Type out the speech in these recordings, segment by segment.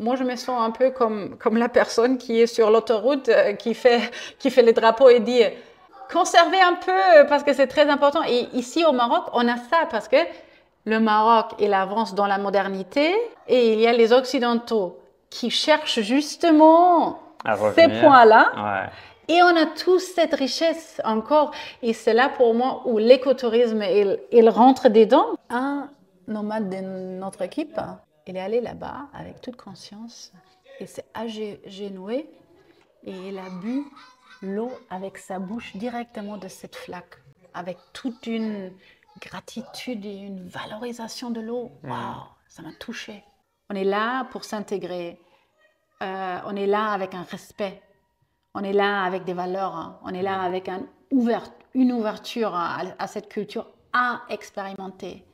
moi, je me sens un peu comme, comme la personne qui est sur l'autoroute, euh, qui, fait, qui fait les drapeaux et dit conservez un peu parce que c'est très important. Et ici au Maroc, on a ça parce que le Maroc, il avance dans la modernité et il y a les Occidentaux qui cherchent justement ces points-là. Et on a tous cette richesse encore. Et c'est là pour moi où l'écotourisme, il, il rentre dedans. Un nomade de notre équipe, il est allé là-bas avec toute conscience et s'est agenoué et il a bu l'eau avec sa bouche directement de cette flaque, avec toute une gratitude et une valorisation de l'eau. Waouh, ça m'a touché. On est là pour s'intégrer. Euh, on est là avec un respect. On est là avec des valeurs. Hein. On est là avec un une ouverture à, cette culture à expérimenter.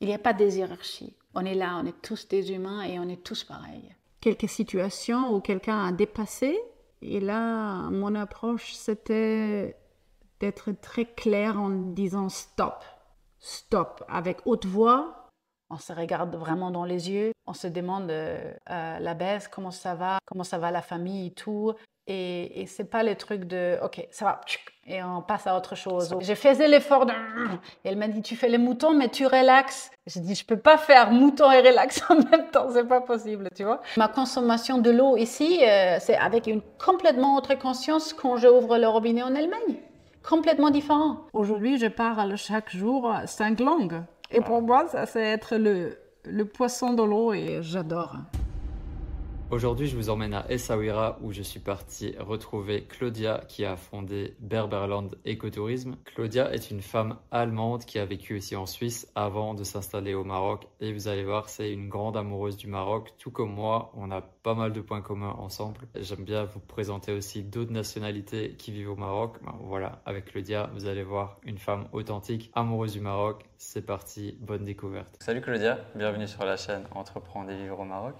Il n'y a pas de hiérarchies. On est là, on est tous des humains et on est tous pareils. Quelques situations où quelqu'un a dépassé, et là, mon approche, c'était d'être très clair en disant stop, stop, avec haute voix. On se regarde vraiment dans les yeux, on se demande euh, la baisse, comment ça va, comment ça va la famille et tout. Et, et c'est pas le truc de OK, ça va, et on passe à autre chose. J'ai fait l'effort de. Et elle m'a dit Tu fais les moutons, mais tu relaxes. J'ai dit Je peux pas faire mouton et relax en même temps, c'est pas possible, tu vois. Ma consommation de l'eau ici, euh, c'est avec une complètement autre conscience quand j'ouvre le robinet en Allemagne complètement différent. Aujourd'hui, je parle chaque jour cinq langues. Et pour moi, ça, c'est être le, le poisson de l'eau et j'adore. Aujourd'hui, je vous emmène à Essaouira où je suis parti retrouver Claudia qui a fondé Berberland Ecotourisme. Claudia est une femme allemande qui a vécu aussi en Suisse avant de s'installer au Maroc et vous allez voir, c'est une grande amoureuse du Maroc. Tout comme moi, on a pas mal de points communs ensemble. J'aime bien vous présenter aussi d'autres nationalités qui vivent au Maroc. Ben, voilà, avec Claudia, vous allez voir une femme authentique, amoureuse du Maroc. C'est parti, bonne découverte. Salut Claudia, bienvenue sur la chaîne Entreprendre et vivre au Maroc.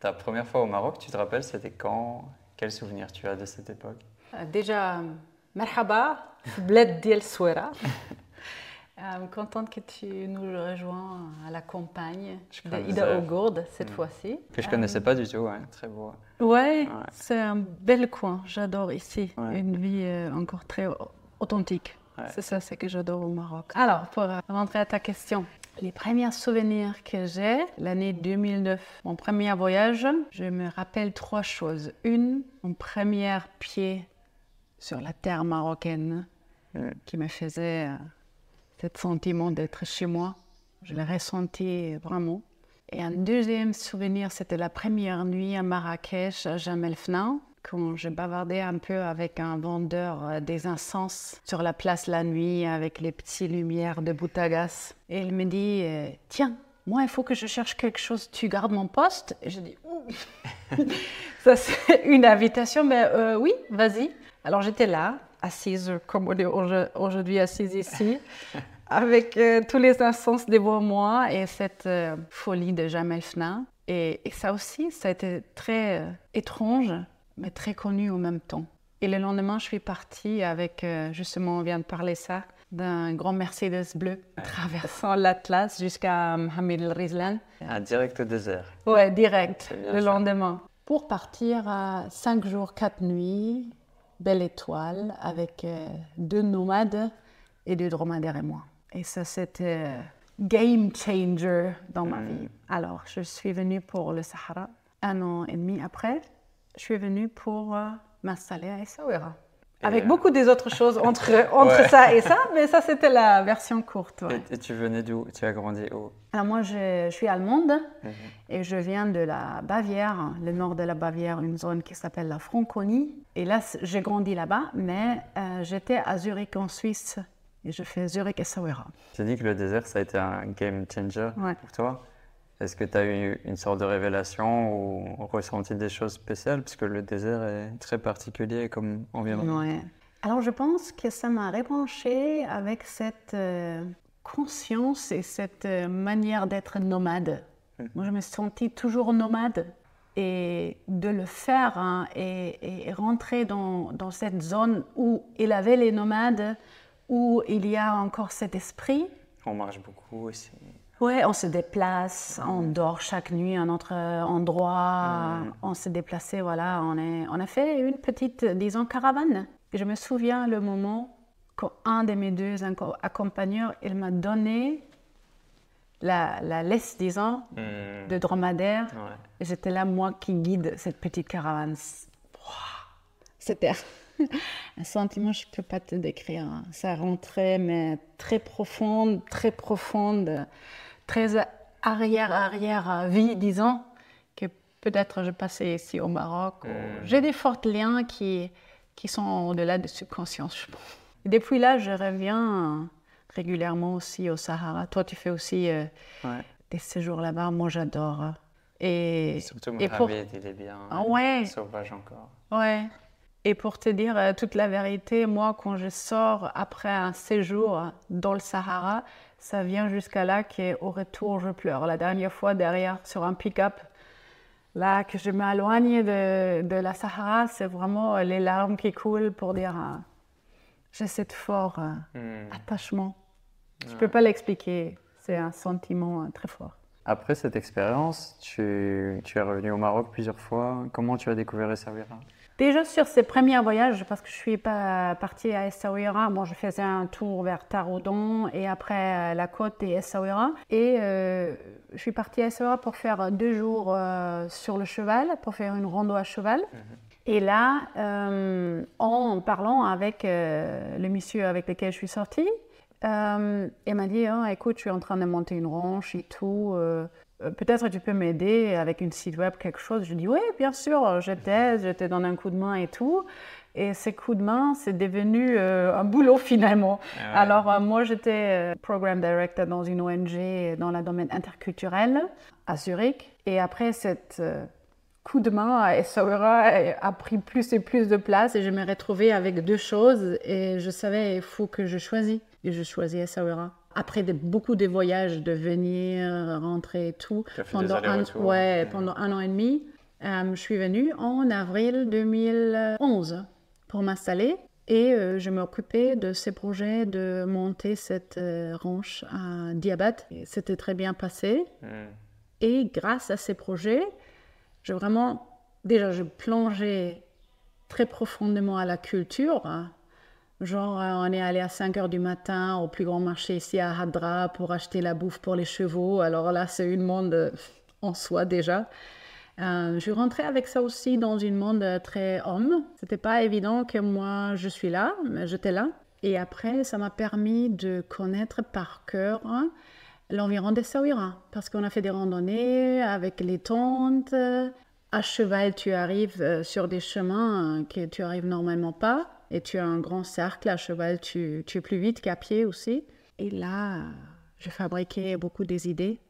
Ta première fois au Maroc, tu te rappelles, c'était quand? Quel souvenir tu as de cette époque? Euh, Déjà, merhaba, bled diel souera. Euh, contente que tu nous rejoins à la campagne de Ida Ogourde cette mm. fois-ci. Que je connaissais pas du tout, ouais. très beau. Ouais, c'est un bel coin, j'adore ici. Une vie euh, encore très authentique. C'est ça, c'est que j'adore au Maroc. Alors, pour rentrer à ta question, les premiers souvenirs que j'ai, l'année 2009, mon premier voyage, je me rappelle trois choses. Une, mon premier pied sur la terre marocaine qui me faisait euh, ce sentiment d'être chez moi. Je l'ai ressenti vraiment. Et un deuxième souvenir, c'était la première nuit à Marrakech, à Jamel Fna quand je bavardais un peu avec un vendeur euh, des incenses sur la place la nuit avec les petites lumières de Boutagas. Et il me dit euh, Tiens, moi, il faut que je cherche quelque chose, tu gardes mon poste? Et je dis Ça, c'est une invitation, mais euh, oui, vas-y. Alors j'étais là, assise, comme on est aujourd'hui assise ici. avec tous les incenses devant moi et cette folie de Jamel Fna. Et, et, ça aussi, ça a été très étrange mais très connu en même temps. Et le lendemain, je suis partie avec, euh, justement, on vient de parler ça, d'un grand Mercedes bleu traversant l'Atlas jusqu'à Mohamed El Rizlan. Ah, direct au désert. Ouais, direct, le lendemain. Pour partir à 5 jours, 4 nuits, belle étoile, avec euh, deux nomades et deux dromadaires et moi. Et ça, c'était euh, game changer dans ma hmm. vie. Alors, je suis venue pour le Sahara un an et demi après je suis venue pour euh, m'installer à Essaouira. Avec euh, beaucoup des autres choses entre, entre ça et ça, mais ça c'était la version courte. Et, tu venais d'où? Tu as grandi où? Alors moi je, suis allemande mhm. et je viens de la Bavière, le nord de la Bavière, une zone qui s'appelle la Franconie. Et là j'ai grandi là-bas, mais euh, j'étais à Zurich en Suisse et je fais Zurich Essaouira. Tu as dit que le désert ça a été un game changer pour toi est-ce que tu as eu une sorte de révélation ou ressenti des choses spéciales? Parce que le désert est très particulier comme environnement. Ouais. Alors je pense que ça m'a rebranché avec cette euh, conscience et cette euh, manière d'être nomade. Mmh. Moi je me sentis toujours nomade. Et de le faire hein, et, rentrer dans, dans, cette zone où il avait les nomades, où il y a encore cet esprit. On marche beaucoup aussi Ouais, on se déplace, on dort chaque nuit à un autre endroit, on s'est déplacé, voilà, on, est, on a fait une petite, disons, caravane. Et je me souviens le moment quand un de mes deux accompagneurs, il m'a donné la, la laisse, disons, Mm. de dromadaire. Ouais. Et j'étais là, moi, qui guide cette petite caravane. C'était un sentiment, je ne peux pas te décrire. hein. Ça rentrait, mais très profonde, très profonde, très arrière-arrière-vie, disons, que peut-être je passais ici au Maroc. Mm. J'ai des forts liens qui, qui sont au-delà de subconscience, je pense. Et depuis là, je reviens régulièrement aussi au Sahara. Toi, tu fais aussi euh, Ouais. des séjours là-bas. Moi, j'adore. Et, Surtout et pour- il est bien Ah ouais. sauvage encore. Ouais. Et pour te dire euh, toute la vérité, moi, quand je sors après un séjour dans le Sahara, ça vient jusqu'à là qu'au retour, je pleure. La dernière fois, derrière, sur un pick-up, là, que je m'éloigne de, de la Sahara, c'est vraiment euh, les larmes qui coulent pour dire euh, j'ai cet fort euh, Mm. attachement. Je ne peux pas l'expliquer. C'est un sentiment très fort. Après cette expérience, tu, tu es revenu au Maroc plusieurs fois. Comment tu as découvert Essaouira Déjà sur ces premiers voyages, parce que je suis pas partie à Essaouira, moi je faisais un tour vers Taroudon et après euh, la côte et Essaouira. Et euh, je suis partie à Essaouira pour faire deux jours euh, sur le cheval, pour faire une rando à cheval. Et là, euh, en parlant avec le monsieur avec lequel je suis sortie, euh, il m'a dit Ah, écoute, je suis en train de monter une ranch et tout. euh, euh, Peut-être tu peux m'aider avec une site web, quelque chose. Je dis oui, bien sûr, je t'aide, je te donne un coup de main et tout. Et ces coups de main, c'est devenu euh, un boulot finalement. Ah ouais. Alors euh, moi, j'étais euh, program director dans une ONG dans le domaine interculturel à Zurich. Et après cette coup de main à Essaouira a pris plus et plus de place et je me retrouvais avec deux choses et je savais il faut que je choisisse. Et je choisis Essaouira. Après de, beaucoup de voyages, de venir, rentrer et tout, pendant un, ouais, pendant un an et demi, euh, je suis venue en avril 2011 pour m'installer et euh, je m'occupais de ces projets de monter cette euh, ranch à Diabat. Et C'était très bien passé. Mm. Et grâce à ces projets, j'ai vraiment, déjà, je plongeais très profondément à la culture. hein. Genre, euh, on est allé à 5 heures du matin au plus grand marché ici à Hadra pour acheter la bouffe pour les chevaux. Alors là, c'est une monde euh, en soi déjà. Euh, je rentrais avec ça aussi dans une monde très homme. C'était pas évident que moi je suis là, mais j'étais là. Et après, ça m'a permis de connaître par cœur hein, l'environ d'Essaouira. Parce qu'on a fait des randonnées avec les tentes. À cheval, tu arrives euh, sur des chemins euh, que tu arrives normalement pas. Et tu as un grand cercle. À cheval, tu, es plus vite qu'à pied aussi. Et là, euh, je fabriquais beaucoup des idées.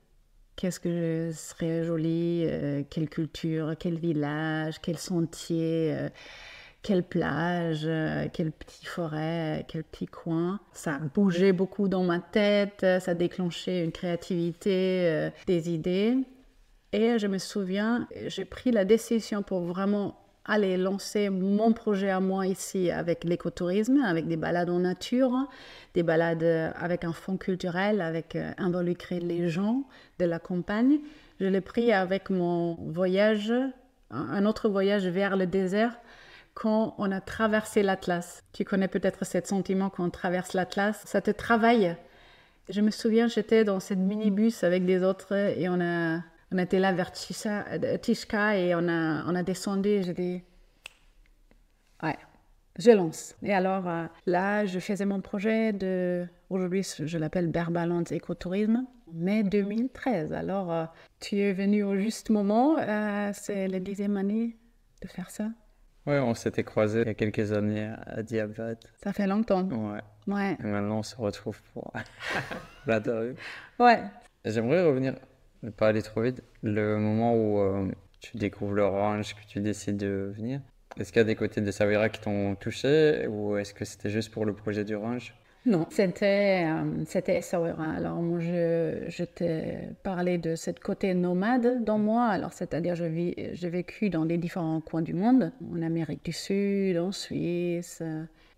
Qu'est-ce que serait joli Quelle culture Quel village Quel sentier Quelle plage euh, Quelle petite forêt Quel petit coin Ça bougeait beaucoup dans ma tête. Ça déclenchait une créativité, euh, des idées. Et je me souviens, j'ai pris la décision pour vraiment aller lancer mon projet à moi ici avec l'écotourisme, avec des balades en nature, des balades euh, avec un fond culturel, avec involucrer les gens de la campagne. Je l'ai pris avec mon voyage, un autre voyage vers le désert, quand on a traversé l'Atlas. Tu connais peut-être ce sentiment quand on traverse l'Atlas, ça te travaille. Je me souviens, j'étais dans cette minibus avec des autres et on a, on était là vers euh, Tishka et on a, on a descendu et j'ai dit, ouais, je lance. Et alors euh, là, je faisais mon projet de, aujourd'hui je l'appelle Berbaland Écotourisme, mai 2013. Alors euh, tu es venu au juste moment, c'est la dixième année de faire ça? Ouais, on s'était croisés il y a quelques années à Diabat. Ça fait longtemps. Ouais. Ouais, Et maintenant, on se retrouve pour l'interview. ouais. J'aimerais revenir, ne pas aller trop vite, le moment où euh, tu découvres l'orange, que tu décides de venir. Est-ce qu'il y a des côtés de Savira qui t'ont touché ou est-ce que c'était juste pour le projet d'orange? Non, c'était euh, c'était. Alors moi, je, je t'ai parlé de ce côté nomade dans moi. Alors c'est-à-dire, je vis, j'ai vécu dans les différents coins du monde, en Amérique du Sud, en Suisse.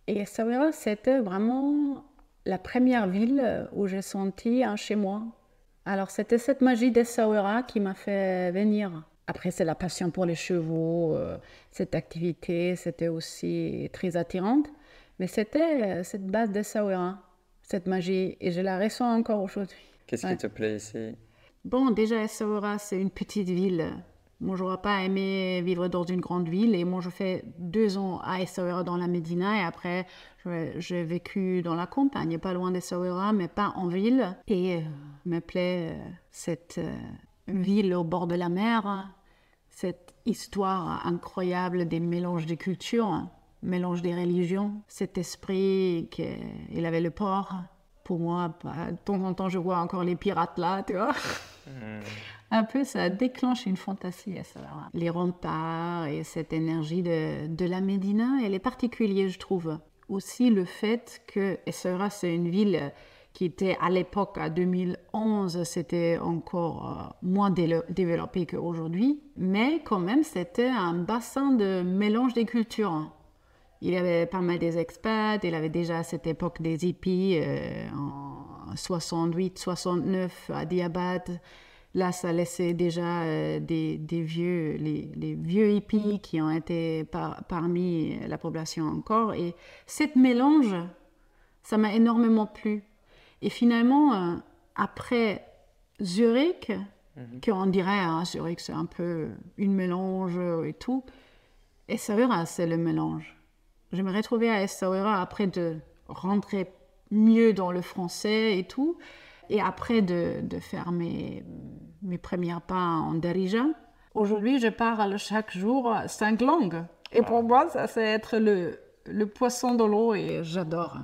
Et Essaouira, c'était vraiment la première ville où j'ai senti un chez moi Alors, c'était cette magie d'Essaouira qui m'a fait venir. Après, c'est la passion pour les chevaux. Euh, cette activité, c'était aussi très attirante. Mais c'était euh, cette base d'Essaouira, cette magie. Et je la ressens encore aujourd'hui. Qu'est-ce qui te plaît ici? Bon, déjà, Essaouira, c'est une petite ville. Moi, je n'aurais pas aimé vivre dans une grande ville. Et moi, je fais deux ans à Essaouira dans la Médina. Et après, j'ai vécu dans la campagne, pas loin d'Essaouira, mais pas en ville. Et euh, me plaît euh, cette euh, ville au bord de la mer, cette histoire incroyable des mélanges de cultures, mélange des religions, cet esprit qu'il avait le port. Pour moi, bah, de temps en temps, je vois encore les pirates là, tu vois. Hmm. Un peu, ça déclenche une fantaisie à ça. Les remparts et cette énergie de, de la Médina, elle est particulière, je trouve. Aussi le fait que Essaouira, c'est une ville qui était à l'époque, à 2011, c'était encore euh, moins développé qu'aujourd'hui, mais quand même, c'était un bassin de mélange des cultures. Il y avait pas mal des expats, il avait déjà à cette époque des hippies euh, en 68, 69 à Diabat. Là, ça laissait déjà euh, des, vieux, les, vieux hippies qui ont été parmi la population encore. Et cette mélange, ça m'a énormément plu. Et finalement, euh, après Zurich, mhm. qu'on dirait, hein, Zurich, c'est un peu une mélange et tout, Essaouira, c'est le mélange. Je me retrouvais à Essaouira après de rentrer mieux dans le français et tout, et après de, faire mes, mes premiers pas en Darija. Aujourd'hui, je parle chaque jour cinq langues. Et pour moi, ça, c'est être le, le poisson de l'eau et j'adore.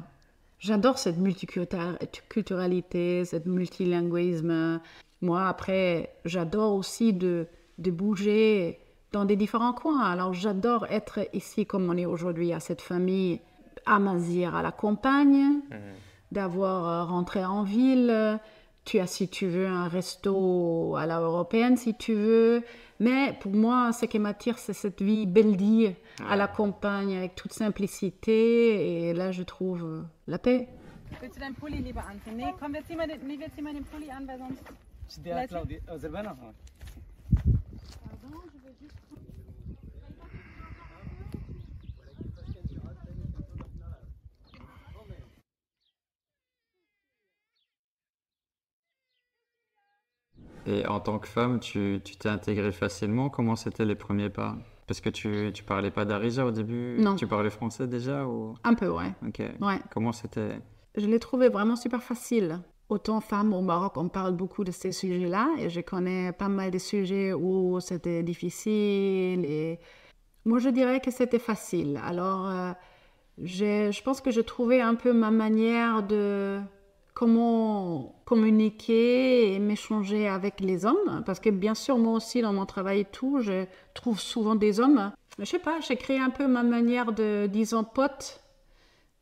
J'adore cette multiculturalité, cette multilinguisme. Moi, après, j'adore aussi de, de bouger dans des différents coins. Alors, j'adore être ici comme on est aujourd'hui, à cette famille à Mazir, à la campagne, mhm. d'avoir euh, rentré en ville. Tu as, si tu veux, un resto à la européenne, si tu veux. Mais pour moi, ce qui m'attire, c'est cette vie belle à la campagne, avec toute simplicité. Et là, je trouve euh, la paix. Willst du deinen Pulli lieber anziehen? Nee, komm, wir ziehen mal den, nee, wir ziehen mal den Pulli an, weil sonst... Der Claudia, Silvana. Et en tant que femme, tu t'es intégrée facilement? Comment c'était les premiers pas? Parce que tu, tu parlais pas d'Arija au début Non. Tu parlais français déjà ou... Un peu, ouais. Ok. Ouais. Comment c'était? Je l'ai trouvé vraiment super facile. Autant femme au Maroc, on parle beaucoup de ces sujets-là et je connais pas mal de sujets où c'était difficile. Et moi, je dirais que c'était facile. Alors, euh, je pense que je trouvais un peu ma manière de comment communiquer et m'échanger avec les hommes. Parce que bien sûr, moi aussi, dans mon travail et tout, je trouve souvent des hommes. Mais je sais pas, j'ai créé un peu ma manière de, disons, pote,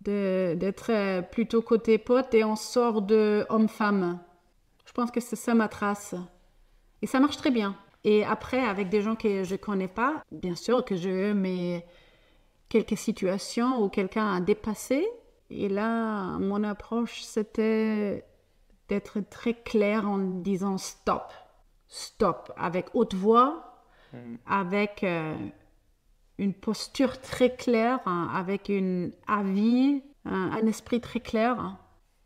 d'être plutôt côté pote et on sort de homme-femme. Je pense que c'est ça ma trace. Et ça marche très bien. Et après, avec des gens que je connais pas, bien sûr que j'ai eu mes quelques situations où quelqu'un a dépassé et là, mon approche, c'était d'être très clair en disant stop, stop, avec haute voix, mm. avec euh, une posture très claire, hein, avec un avis, un, esprit très clair.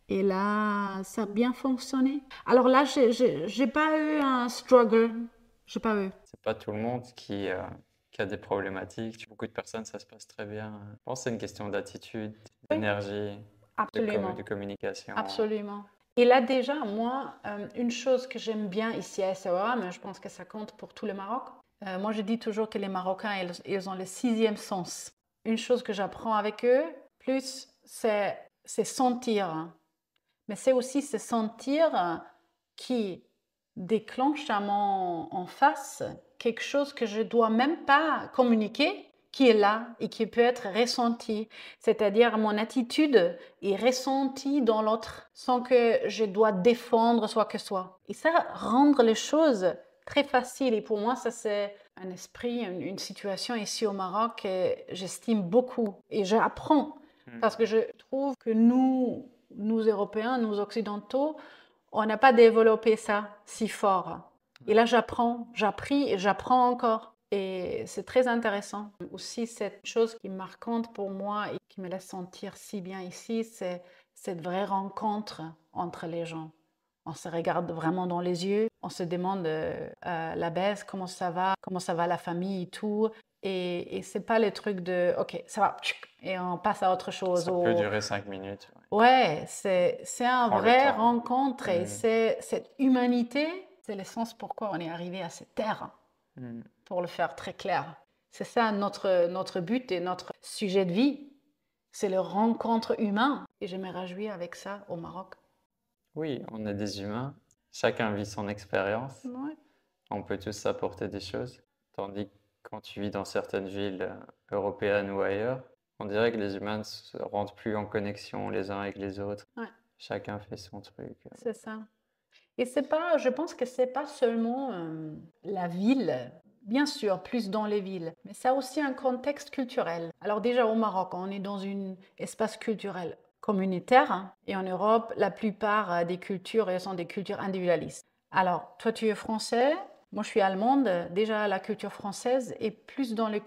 Et là, ça a bien fonctionné. Alors là, j'ai pas eu un struggle. J'ai pas eu. C'est pas tout le monde qui, euh, qui a des problématiques. Beaucoup de personnes, ça se passe très bien. Je pense que c'est une question d'attitude, d'énergie, de, communication. Absolument. Et là déjà, moi, euh, une chose que j'aime bien ici à SAOA, mais je pense que ça compte pour tout le Maroc, euh, moi je dis toujours que les Marocains, ils, ont le sixième sens. Une chose que j'apprends avec eux, plus, c'est sentir. Mais c'est aussi se sentir qui déclenche à mon en face quelque chose que je dois même pas communiquer, qui est là et qui peut être ressenti. C'est-à-dire mon attitude est ressentie dans l'autre sans que je dois défendre soit que soit. Et ça, rendre les choses très faciles. Et pour moi, ça c'est un esprit, une, situation ici au Maroc que j'estime beaucoup. Et j'apprends hmm. parce que je trouve que nous, nous Européens, nous Occidentaux, on n'a pas développé ça si fort. Et là, j'apprends, j'appris et j'apprends encore. Et c'est très intéressant. Aussi, cette chose qui est marquante pour moi et qui me laisse sentir si bien ici, c'est cette vraie rencontre entre les gens. On se regarde vraiment dans les yeux, on se demande euh, la baisse, comment ça va, comment ça va la famille et tout. Et, et c'est pas le truc de OK, ça va, et on passe à autre chose. Ça peut durer cinq minutes. Ouais, c'est, c'est un vrai rencontre et mm. c'est cette humanité, c'est l'essence pourquoi on est arrivé à cette terre, mm. Pour le faire très clair. C'est ça notre, notre but et notre sujet de vie, c'est le rencontre humain. Et je me réjouis avec ça au Maroc. Oui, on est des humains, chacun vit son expérience. On peut tous apporter des choses, tandis que quand tu vis dans certaines villes européennes ou ailleurs, on dirait que les humains ne se rendent plus en connexion les uns avec les autres. Chacun fait son truc. C'est ça. Et c'est pas, je pense que c'est pas seulement euh, la ville, bien sûr, plus dans les villes, mais ça a aussi un contexte culturel. Alors déjà au Maroc, on est dans un espace culturel communautaire hein, et en Europe, la plupart euh, des cultures sont des cultures individualistes. Alors, toi, tu es français, moi, je suis allemande. Déjà, la culture française est plus dans, les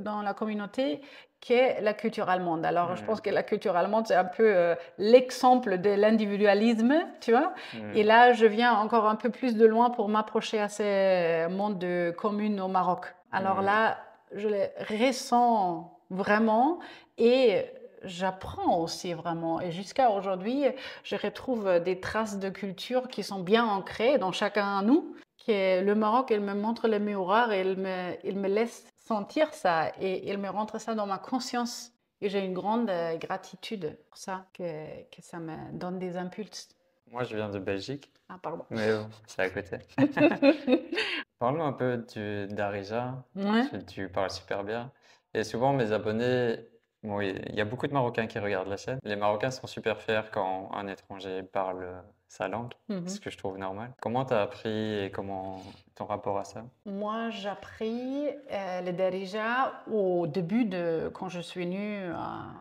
dans la communauté qu'est la culture allemande. Alors, je pense que la culture allemande, c'est un peu euh, l'exemple de l'individualisme, tu vois. Et là, je viens encore un peu plus de loin pour m'approcher à ces mondes de communes au Maroc. Alors là, je les ressens vraiment et j'apprends aussi vraiment. Et jusqu'à aujourd'hui, je retrouve des traces de culture qui sont bien ancrées dans chacun de nous. Le Maroc, il me montre les miroirs et il me, il me laisse sentir ça et il me rentre ça dans ma conscience. Et j'ai une grande euh, gratitude pour ça, que, que, ça me donne des impulses. Moi, je viens de Belgique. Ah, pardon. Mais c'est à côté. Parle-nous un peu d'Arija. Tu, tu, parles super bien. Et souvent, mes abonnés, il y a beaucoup de Marocains qui regardent la chaîne. Les Marocains sont super fiers quand un étranger parle sa langue, mmh ce que je trouve normal. Comment tu as appris et comment ton rapport à ça? Moi, j'ai appris euh, le Darija au début de quand je suis venue, euh,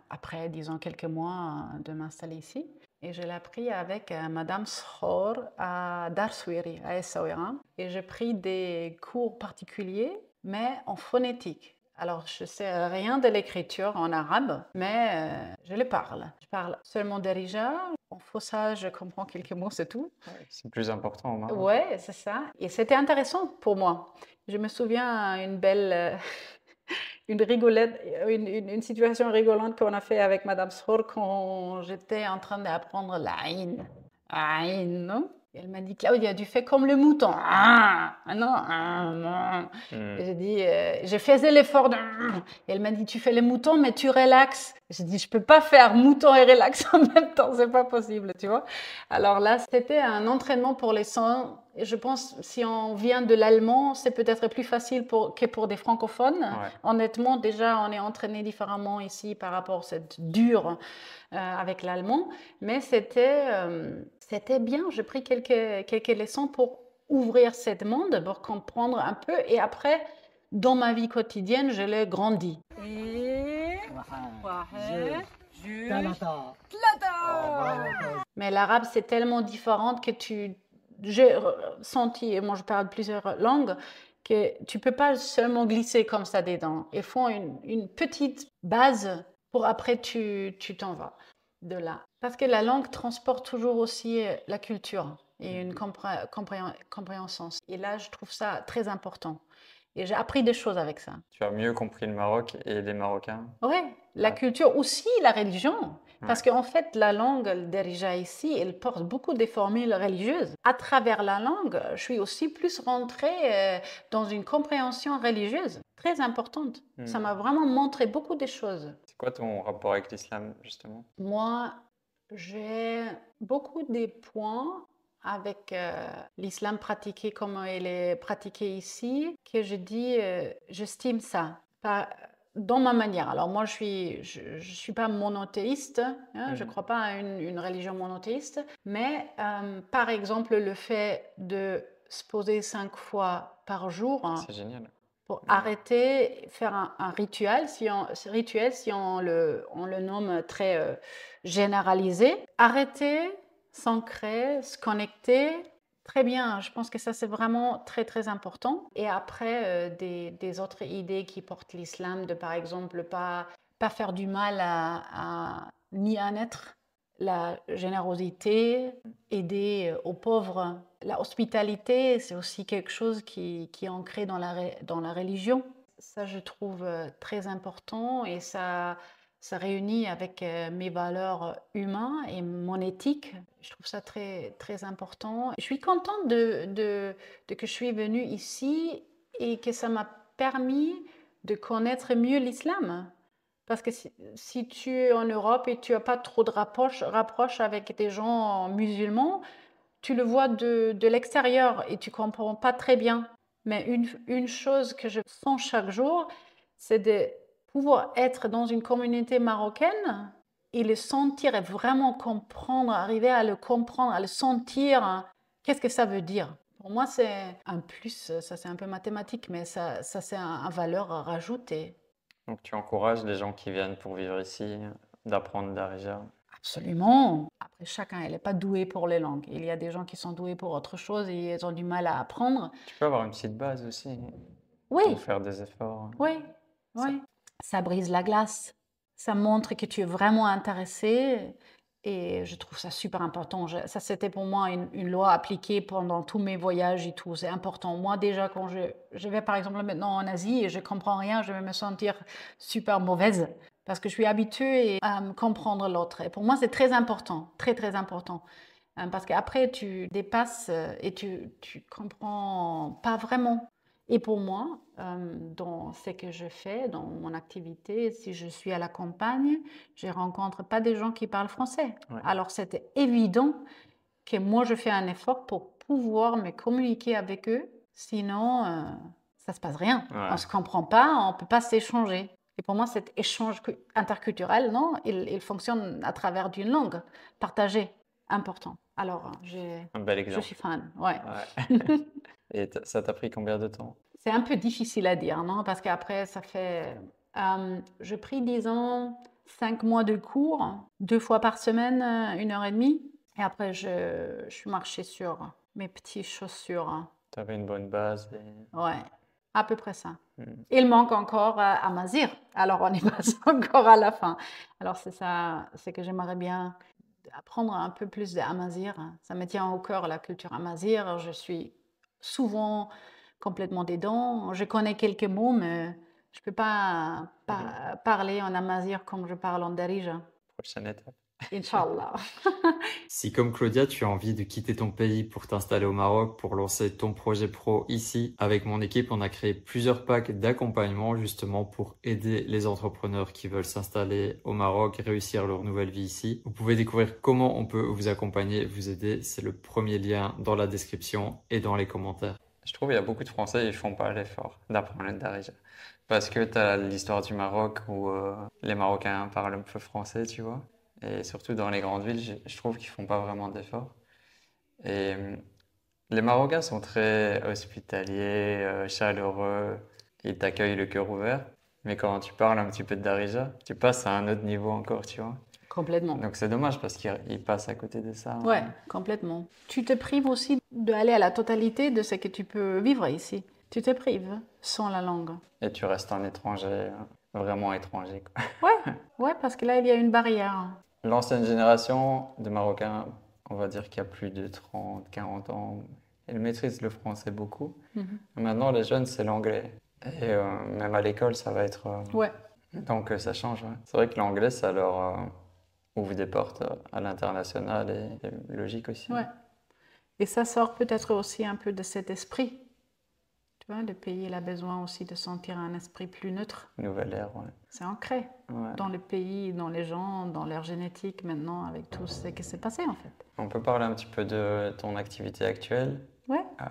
après, disons, quelques mois euh, de m'installer ici. Et je l'ai appris avec Madame Skhor à Darswiri, à Essaouira. Et j'ai pris des cours particuliers, mais en phonétique. Alors, je ne sais rien de l'écriture en arabe, mais je le parle. Je parle seulement Darija, en Fossa, je comprends quelques mots, c'est tout. C'est plus important Maroc. Ouais, c'est ça. Et c'était intéressant pour moi. Je me souviens une belle, euh, une rigolette, une, une, situation rigolante qu'on a fait avec Madame Sor quand j'étais en train d'apprendre l'Aïn. Aïn, non? Elle m'a dit, Claudia, tu fais comme le mouton. Ah, non, ah, non. Hmm. J'ai dit, euh, je faisais l'effort de. elle m'a dit, tu fais le mouton, mais tu relaxes. J'ai dit, je peux pas faire mouton et relax en même temps, c'est pas possible, tu vois. Alors là, c'était un entraînement pour les sons. Et je pense, si on vient de l'allemand, c'est peut-être plus facile pour, que pour des francophones. Honnêtement, déjà, on est entraîné différemment ici par rapport à cette dure euh, avec l'allemand. Mais c'était. Euh, c'était bien. J'ai pris quelques, quelques leçons pour ouvrir cette monde, pour comprendre un peu. Et après, dans ma vie quotidienne, je l'ai grandi. Mais l'arabe, c'est tellement différent que tu... J'ai senti, et moi je parle plusieurs langues, que tu peux pas seulement glisser comme ça dedans. Il faut une, une petite base pour après tu t'en vas de là. Parce que la langue transporte toujours aussi euh, la culture et une compréhension. Et là, je trouve ça très important. Et j'ai appris des choses avec ça. Tu as mieux compris le Maroc et les Marocains? Oui, la culture aussi, la religion. Parce qu'en fait, la langue déjà ici, elle porte beaucoup des formules religieuses. À travers la langue, je suis aussi plus rentrée euh, dans une compréhension religieuse très importante. Ça hmm. m'a vraiment montré beaucoup de choses. C'est quoi ton rapport avec l'islam, justement? Moi, j'ai beaucoup de points avec euh, l'islam pratiqué comme il est pratiqué ici, que je dis, euh, j'estime ça. Pas, dans ma manière. Alors moi, je suis, je, suis pas monothéiste, hein, je ne mmh. crois pas à une, religion monothéiste, mais euh, par exemple, le fait de se poser cinq fois par jour, hein, génial. Pour arrêter, faire un, rituel, si on, rituel, si on le, on le nomme très généralisé, arrêter s'ancrer, se connecter. Très bien, je pense que ça c'est vraiment très très important. Et après, euh, des, autres idées qui portent l'islam, de par exemple pas, pas faire du mal à, ni à naître, la générosité, aider aux pauvres. La hospitalité, c'est aussi quelque chose qui, qui est ancré dans la, dans la religion. Ça, je trouve euh, très important et ça, ça réunit avec euh, mes valeurs humaines et mon éthique. Je trouve ça très, très important. Je suis contente de, de, que je suis venue ici et que ça m'a permis de connaître mieux l'islam. Parce que si, tu es en Europe et tu n'as pas trop de rapproche, avec des gens musulmans, tu le vois de, de l'extérieur et tu comprends pas très bien. Mais une, une chose que je sens chaque jour, c'est de pouvoir être dans une communauté marocaine et le sentir et vraiment comprendre, arriver à le comprendre, à le sentir, qu'est-ce que ça veut dire? Pour moi, c'est un plus, ça c'est un peu mathématique, mais ça, ça c'est un, valeur rajoutée. Donc tu encourages les gens qui viennent pour vivre ici d'apprendre Darija Absolument. Après, chacun, elle n'est pas doué pour les langues. Il y a des gens qui sont doués pour autre chose et ils ont du mal à apprendre. Tu peux avoir une petite base aussi. Oui. Pour faire des efforts. Oui, oui ça brise la glace. Ça montre que tu es vraiment intéressé et je trouve ça super important. ça, c'était pour moi une, loi appliquée pendant tous mes voyages et tout. C'est important. Moi, déjà, quand je, vais par exemple maintenant en Asie et je comprends rien, je vais me sentir super mauvaise parce que je suis habituée à comprendre l'autre. Et pour moi, c'est très important, très, très important. Euh, parce qu'après, tu dépasses et tu, tu comprends pas vraiment. Et pour moi, euh, dans ce que je fais, dans mon activité, si je suis à la campagne, je ne rencontre pas des gens qui parlent français. Alors c'était évident que moi, je fais un effort pour pouvoir me communiquer avec eux. Sinon, ça euh, ça se passe rien. On ne se comprend pas, on ne peut pas s'échanger. Et pour moi, cet échange interculturel, non, il, fonctionne à travers d'une langue partagée, important. Alors, j'ai, je suis fan. Ouais. ouais. Et ça t'a pris combien de temps? C'est un peu difficile à dire, non? Parce qu'après, ça fait. Euh, je pris, disons, cinq mois de cours, deux fois par semaine, euh, une heure et demie. Et après, je, je suis marchée sur mes petites chaussures. Tu avais une bonne base. Ouais, à peu près ça. Hmm. Il manque encore à, à Mazir. Alors, on est pas encore à la fin. Alors, c'est ça, c'est que j'aimerais bien apprendre un peu plus d'Amazir. Ça me tient au cœur, la culture Amazir. Je suis souvent complètement dedans. Je connais quelques mots, mais je ne peux pas, parler en amazir comme je parle en darija. Prochaine étape. Inch'Allah. si comme Claudia, tu as envie de quitter ton pays pour t'installer au Maroc, pour lancer ton projet pro ici, avec mon équipe, on a créé plusieurs packs d'accompagnement justement pour aider les entrepreneurs qui veulent s'installer au Maroc, réussir leur nouvelle vie ici. Vous pouvez découvrir comment on peut vous accompagner, vous aider. C'est le premier lien dans la description et dans les commentaires. Je trouve qu'il y a beaucoup de Français, ils font pas l'effort d'apprendre le Darija. Parce que tu as l'histoire du Maroc où euh, les Marocains parlent un peu français, tu vois. Et surtout dans les grandes villes, je, trouve qu'ils font pas vraiment d'efforts. Et euh, les Marocains sont très hospitaliers, euh, chaleureux, ils t'accueillent le cœur ouvert. Mais quand tu parles un petit peu de Darija, tu passes à un autre niveau encore, tu vois. Complètement. Donc c'est dommage parce qu'ils passent à côté de ça. Ouais, complètement. Tu te prives aussi d'aller à la totalité de ce que tu peux vivre ici. Tu te prives sans la langue. Et tu restes un étranger, vraiment étranger. Quoi. Ouais, ouais, parce que là il y a une barrière. L'ancienne génération de Marocains, on va dire qu'il y a plus de 30, 40 ans, ils maîtrisent le français beaucoup. Mhm. Maintenant, les jeunes, c'est l'anglais. Et euh, même à l'école, ça va être. Euh, ouais. Donc euh, ça change. C'est vrai que l'anglais, ça leur ouvre des portes à l'international et, logique aussi. Ouais. Et ça sort peut-être aussi un peu de cet esprit le pays il a besoin aussi de sentir un esprit plus neutre. Nouvelle ère, ouais. C'est ancré dans le pays, dans les gens, dans leur génétique maintenant, avec tout ce qui s'est passé en fait. On peut parler un petit peu de ton activité actuelle. Ouais. Euh,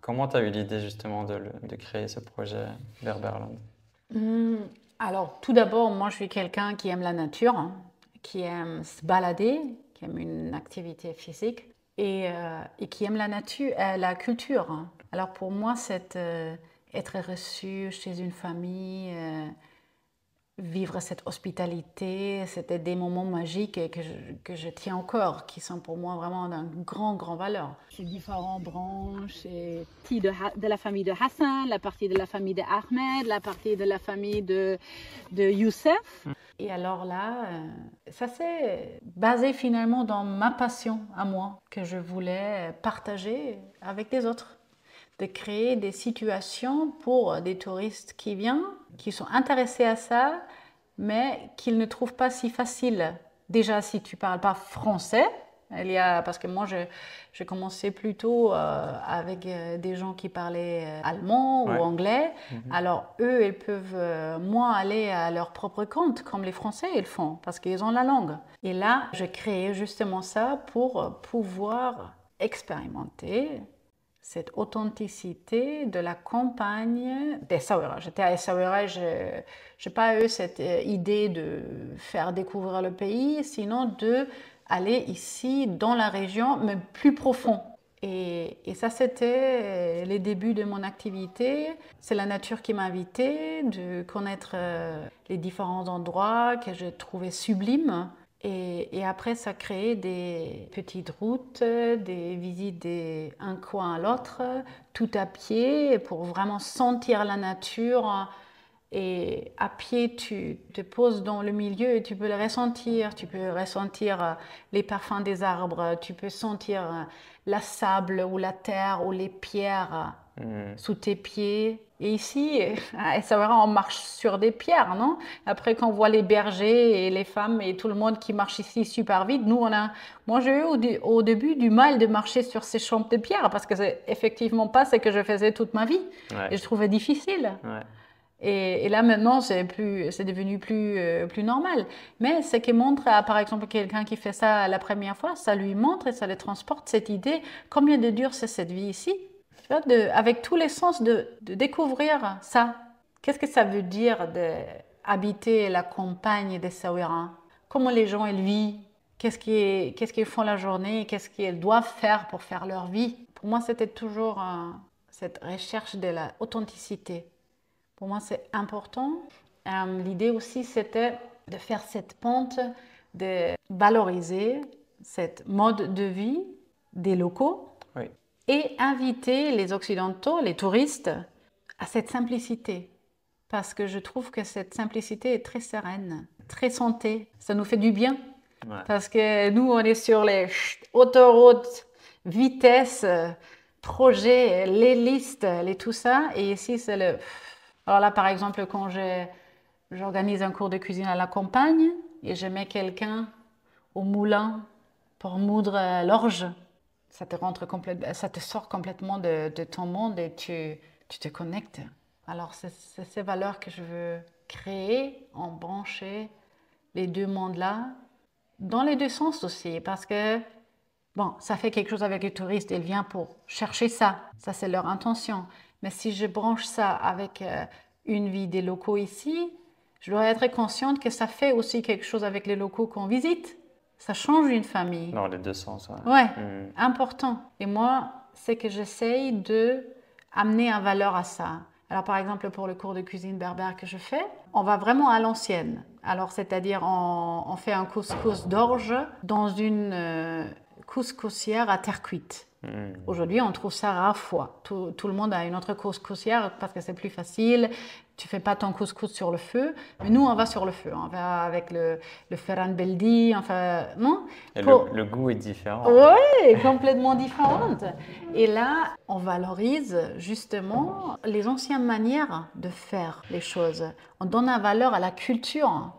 comment tu as eu l'idée justement de, de, créer ce projet Berberland hum, Alors, tout d'abord, moi je suis quelqu'un qui aime la nature, hein, qui aime se balader, qui aime une activité physique et, euh, et qui aime la nature, euh, la culture. Hein. Alors pour moi, euh, être reçu chez une famille, vivre cette hospitalité. C'était des moments magiques que je, que je tiens encore, qui sont pour moi vraiment d'un grand, grand valeur. Ces différentes branches, et de, de la famille de Hassan, la partie de la famille de Ahmed, la partie de la famille de, de Youssef. Et alors là, euh, ça s'est basé finalement dans ma passion à moi, que je voulais partager avec des autres de créer des situations pour des touristes qui viennent, qui sont intéressés à ça, mais qu'ils ne trouvent pas si facile. Déjà, si tu parles pas français, il y a, parce que moi, j'ai commencé plutôt euh, avec euh, des gens qui parlaient euh, allemand ou anglais. Mhm. Alors, eux, ils peuvent moins aller à leur propre compte, comme les Français, ils font, parce qu'ils ont la langue. Et là, je crée justement ça pour pouvoir expérimenter cette authenticité de la campagne d'Essaouira. J'étais à Essaouira, je n'ai pas eu cette euh, idée de faire découvrir le pays, sinon de aller ici dans la région, mais plus profond. Et, ça, c'était euh, les débuts de mon activité. C'est la nature qui m'a invité de connaître euh, les différents endroits que j'ai trouvés sublimes et, après, ça crée des petites routes, des visites d'un coin à l'autre, tout à pied, pour vraiment sentir la nature. Et à pied, tu te poses dans le milieu et tu peux le ressentir. Tu peux ressentir les parfums des arbres, tu peux sentir la sable ou la terre ou les pierres mmh. sous tes pieds. Et ici, ça va, on marche sur des pierres, non? Après, quand on voit les bergers et les femmes et tout le monde qui marche ici super vite, nous, on a, moi, j'ai eu au, début du mal de marcher sur ces champs de pierres parce que c'est effectivement pas ce que je faisais toute ma vie. Et je trouvais difficile. Et, là, maintenant, c'est plus, c'est devenu plus, euh, plus normal. Mais ce qui montre, par exemple, quelqu'un qui fait ça la première fois, ça lui montre et ça lui transporte cette idée combien de dur c'est cette vie ici? Avec tous les sens de, découvrir ça. Qu'est-ce que ça veut dire d'habiter la campagne des Sawira Comment les gens ils vivent? Qu'est-ce qu'ils font la journée? Qu'est-ce qu'ils doivent faire pour faire leur vie? Pour moi, c'était toujours cette recherche de l'authenticité. Pour moi, c'est important. Euh, l'idée aussi, c'était de faire cette pente, de valoriser cette mode de vie des locaux et inviter les Occidentaux, les touristes, à cette simplicité. Parce que je trouve que cette simplicité est très sereine, très santé. Ça nous fait du bien. Parce que nous, on est sur les autoroutes, vitesse, projets, les listes, les tout ça. Et ici, c'est le. Alors là, par exemple, quand j'organise un cours de cuisine à la campagne et je mets quelqu'un au moulin pour moudre l'orge, ça te, rentre complètement, ça te sort complètement de, ton monde et tu, tu te connectes. Alors, c'est ces valeurs que je veux créer, en brancher les deux mondes-là, dans les deux sens aussi, parce que, bon, ça fait quelque chose avec les touristes, ils viennent pour chercher ça, ça c'est leur intention. Mais si je branche ça avec euh, une vie des locaux ici, je dois être consciente que ça fait aussi quelque chose avec les locaux qu'on visite. Ça change une famille. Dans les deux sens. Ouais, hmm. important. Et moi, c'est que j'essaye de amener un valeur à ça. Alors, par exemple, pour le cours de cuisine berbère que je fais, on va vraiment à l'ancienne. Alors, c'est-à-dire, on, fait un couscous d'orge dans une euh, couscoussière à terre cuite. Hmm. Aujourd'hui, on trouve ça rare fois. Tout, tout, le monde a une autre couscoussière parce que c'est plus facile tu fais pas ton couscous sur le feu, mais nous on va sur le feu, on va avec le, le ferran beldi, enfin non? le, goût est différent. Oui, complètement différent. Et là, on valorise justement les anciennes manières de faire les choses. On donne la valeur à la culture.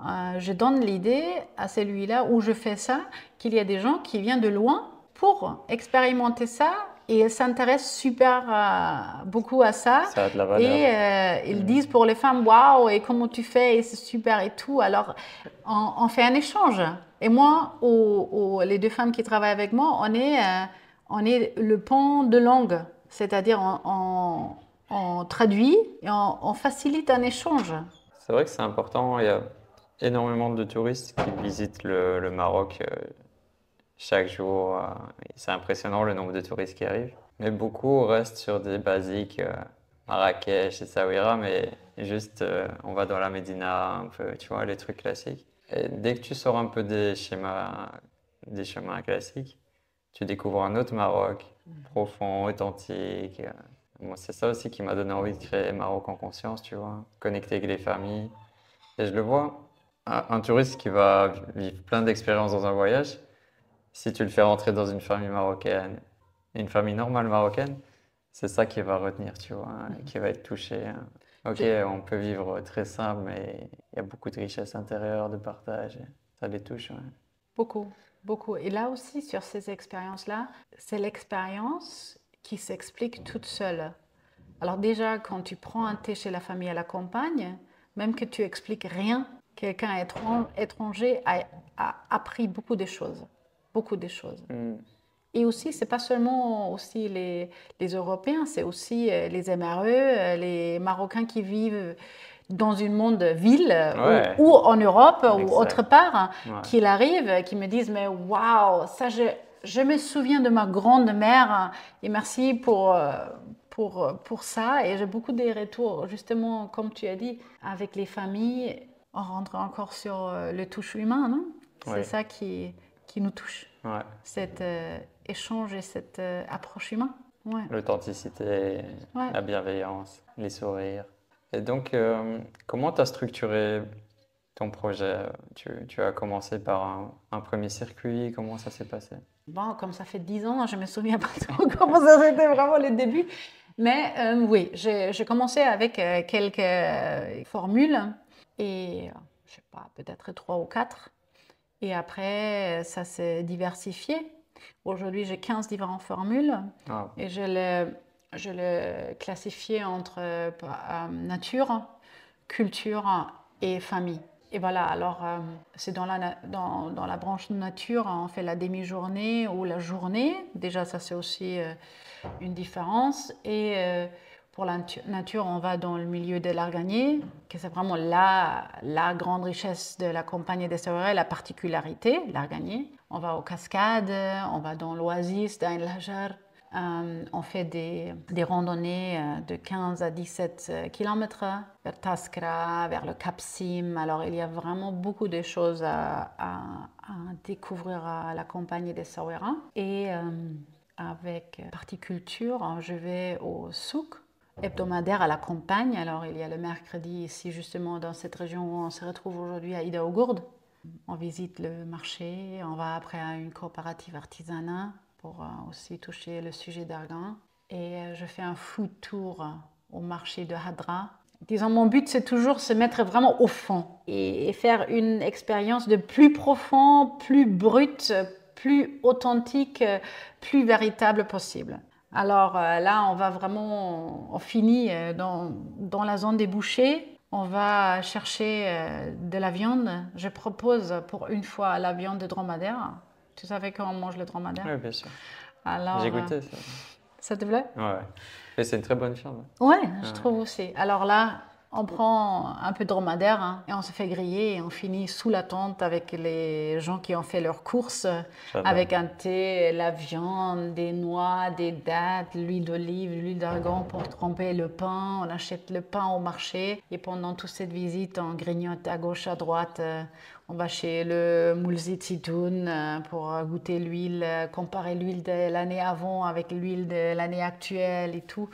Euh, je donne l'idée à celui-là où je fais ça qu'il y a des gens qui viennent de loin pour expérimenter ça et ils s'intéressent super euh, beaucoup à ça. Ça a de la valeur. Et euh, ils mm. disent pour les femmes, waouh, et comment tu fais, et c'est super et tout. Alors, on, fait un échange. Et moi, les deux femmes qui travaillent avec moi, on est, euh, on est le pont de langue. C'est-à-dire, on, on, traduit et on, facilite un échange. C'est vrai que c'est important. Il y a énormément de touristes qui visitent le, le Maroc chaque jour. Euh, c'est impressionnant le nombre de touristes qui arrivent. Mais beaucoup restent sur des basiques, euh, Marrakech, Essaouira, mais juste euh, on va dans la Médina, un peu, tu vois, les trucs classiques. Et dès que tu sors un peu des schémas, des chemins classiques, tu découvres un autre Maroc, profond, authentique. Moi, c'est ça aussi qui m'a donné envie de créer Maroc en conscience, tu vois, connecter avec les familles. Et je le vois, un touriste qui va vivre plein d'expériences dans un voyage, si tu le fais rentrer dans une famille marocaine, une famille normale marocaine, c'est ça qui va retenir, tu vois, hein, qui va être touché. hein. Ok, on peut vivre très simple, mais il y a beaucoup de richesse intérieure, de partage. Ça les touche. ouais. Beaucoup, beaucoup. Et là aussi, sur ces expériences-là, c'est l'expérience qui s'explique toute seule. Alors déjà, quand tu prends un thé chez la famille à la campagne, même que tu expliques rien, quelqu'un étran- étranger a, a appris beaucoup de choses. Beaucoup de choses. Mm. Et aussi, c'est pas seulement aussi les, les Européens, c'est aussi euh, les MRE, euh, les Marocains qui vivent dans une monde ville euh, Ouais. ou, ou en Europe ou autre part, Ouais. qu'ils arrivent, qui me disent mais waouh, ça je, je me souviens de ma grande-mère et merci pour pour pour ça et j'ai beaucoup des retours justement comme tu as dit avec les familles. On rentre encore sur le touche humain, non? C'est ça qui qui nous touche Ouais. cet euh, échange et cette euh, approche humaine. Ouais. L'authenticité, Ouais. la bienveillance, les sourires. Et donc, euh, comment tu as structuré ton projet? Tu, tu as commencé par un, un premier circuit, comment ça s'est passé? Bon, comme ça fait dix ans, je me souviens pas trop comment ça c'était vraiment le début. Mais euh, oui, j'ai commencé avec euh, quelques formules et je sais pas, peut-être trois ou quatre. Et après, ça s'est diversifié. Aujourd'hui, j'ai 15 différentes formules. Ah, Et je le, je le classifiais entre euh, nature, culture et famille. Et voilà, alors euh, c'est dans la, dans, dans la branche nature, on fait la demi-journée ou la journée. Déjà, ça c'est aussi euh, une différence. Et pour la natu- nature, on va dans le milieu de l'Argagné, que c'est vraiment la, grande richesse de la campagne des Savoirs, la particularité, l'Argagné. On va aux cascades, on va dans l'oasis d'Ain Lajar. Euh, on fait des, randonnées euh, de 15 à 17 km vers Taskra, vers le Cap Sim. Alors, il y a vraiment beaucoup de choses à, découvrir à la campagne des Sawera. Et euh, avec Particulture, je vais au souk hebdomadaire à la campagne. Alors, il y a le mercredi ici, justement, dans cette région où on se retrouve aujourd'hui à Ida Gourde. On visite le marché, on va après à une coopérative artisanat pour euh, aussi toucher le sujet d'argan. Et euh, je fais un food tour au marché de Hadra. Disons, mon but, c'est toujours se mettre vraiment au fond et, faire une expérience de plus profond, plus brute, plus authentique, euh, plus véritable possible. Alors euh, là, on va vraiment, on finit euh, dans, dans la zone des bouchers. On va chercher euh, de la viande. Je propose pour une fois la viande de dromadaire. Tu savais comment on mange le dromadaire? Oui, bien sûr. Alors, J'ai goûté ça. Ça te plaît? Ouais. Et c'est une très bonne viande. Ouais, je Ouais. trouve aussi. Alors là, on prend un peu de dromadaire hein, et on se fait griller et on finit sous la tente avec les gens qui ont fait leurs courses, avec un thé, la viande, des noix, des dattes, l'huile d'olive, l'huile d'argan pour tremper le pain. On achète le pain au marché et pendant toute cette visite, on grignote à gauche, à droite. euh, On va chez le Moulzi Titoun euh, pour euh, goûter l'huile, comparer l'huile de l'année avant avec l'huile de l'année actuelle et tout.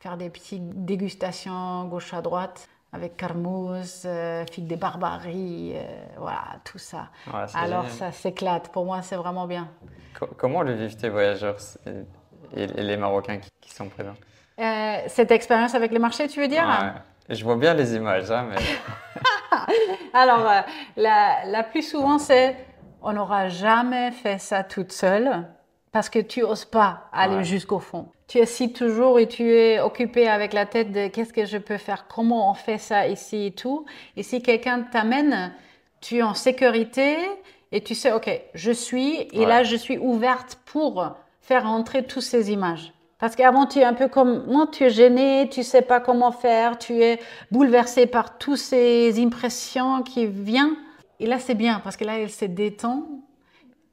Faire des petites dégustations gauche à droite avec carmouze, euh, figue des barbaries, euh, voilà, tout ça. Ouais, Alors génial. ça s'éclate. Pour moi, c'est vraiment bien. Co- Comment le vivent tes voyageurs et, les Marocains qui, qui sont présents? Euh, cette expérience avec les marchés, tu veux dire? Ouais. Je vois bien les images, hein, mais Alors, euh, la, la plus souvent, c'est on n'aura jamais fait ça toute seule parce que tu oses pas aller Ouais. jusqu'au fond. Tu es toujours et tu es occupé avec la tête de qu'est-ce que je peux faire, comment on fait ça ici et tout. Et si quelqu'un t'amène, tu es en sécurité et tu sais, ok, je suis, et Ouais. là, je suis ouverte pour faire entrer toutes ces images. Parce qu'avant, tu es un peu comme moi, tu es gêné, tu sais pas comment faire, tu es bouleversé par toutes ces impressions qui viennent. Et là, c'est bien parce que là, elle se détend.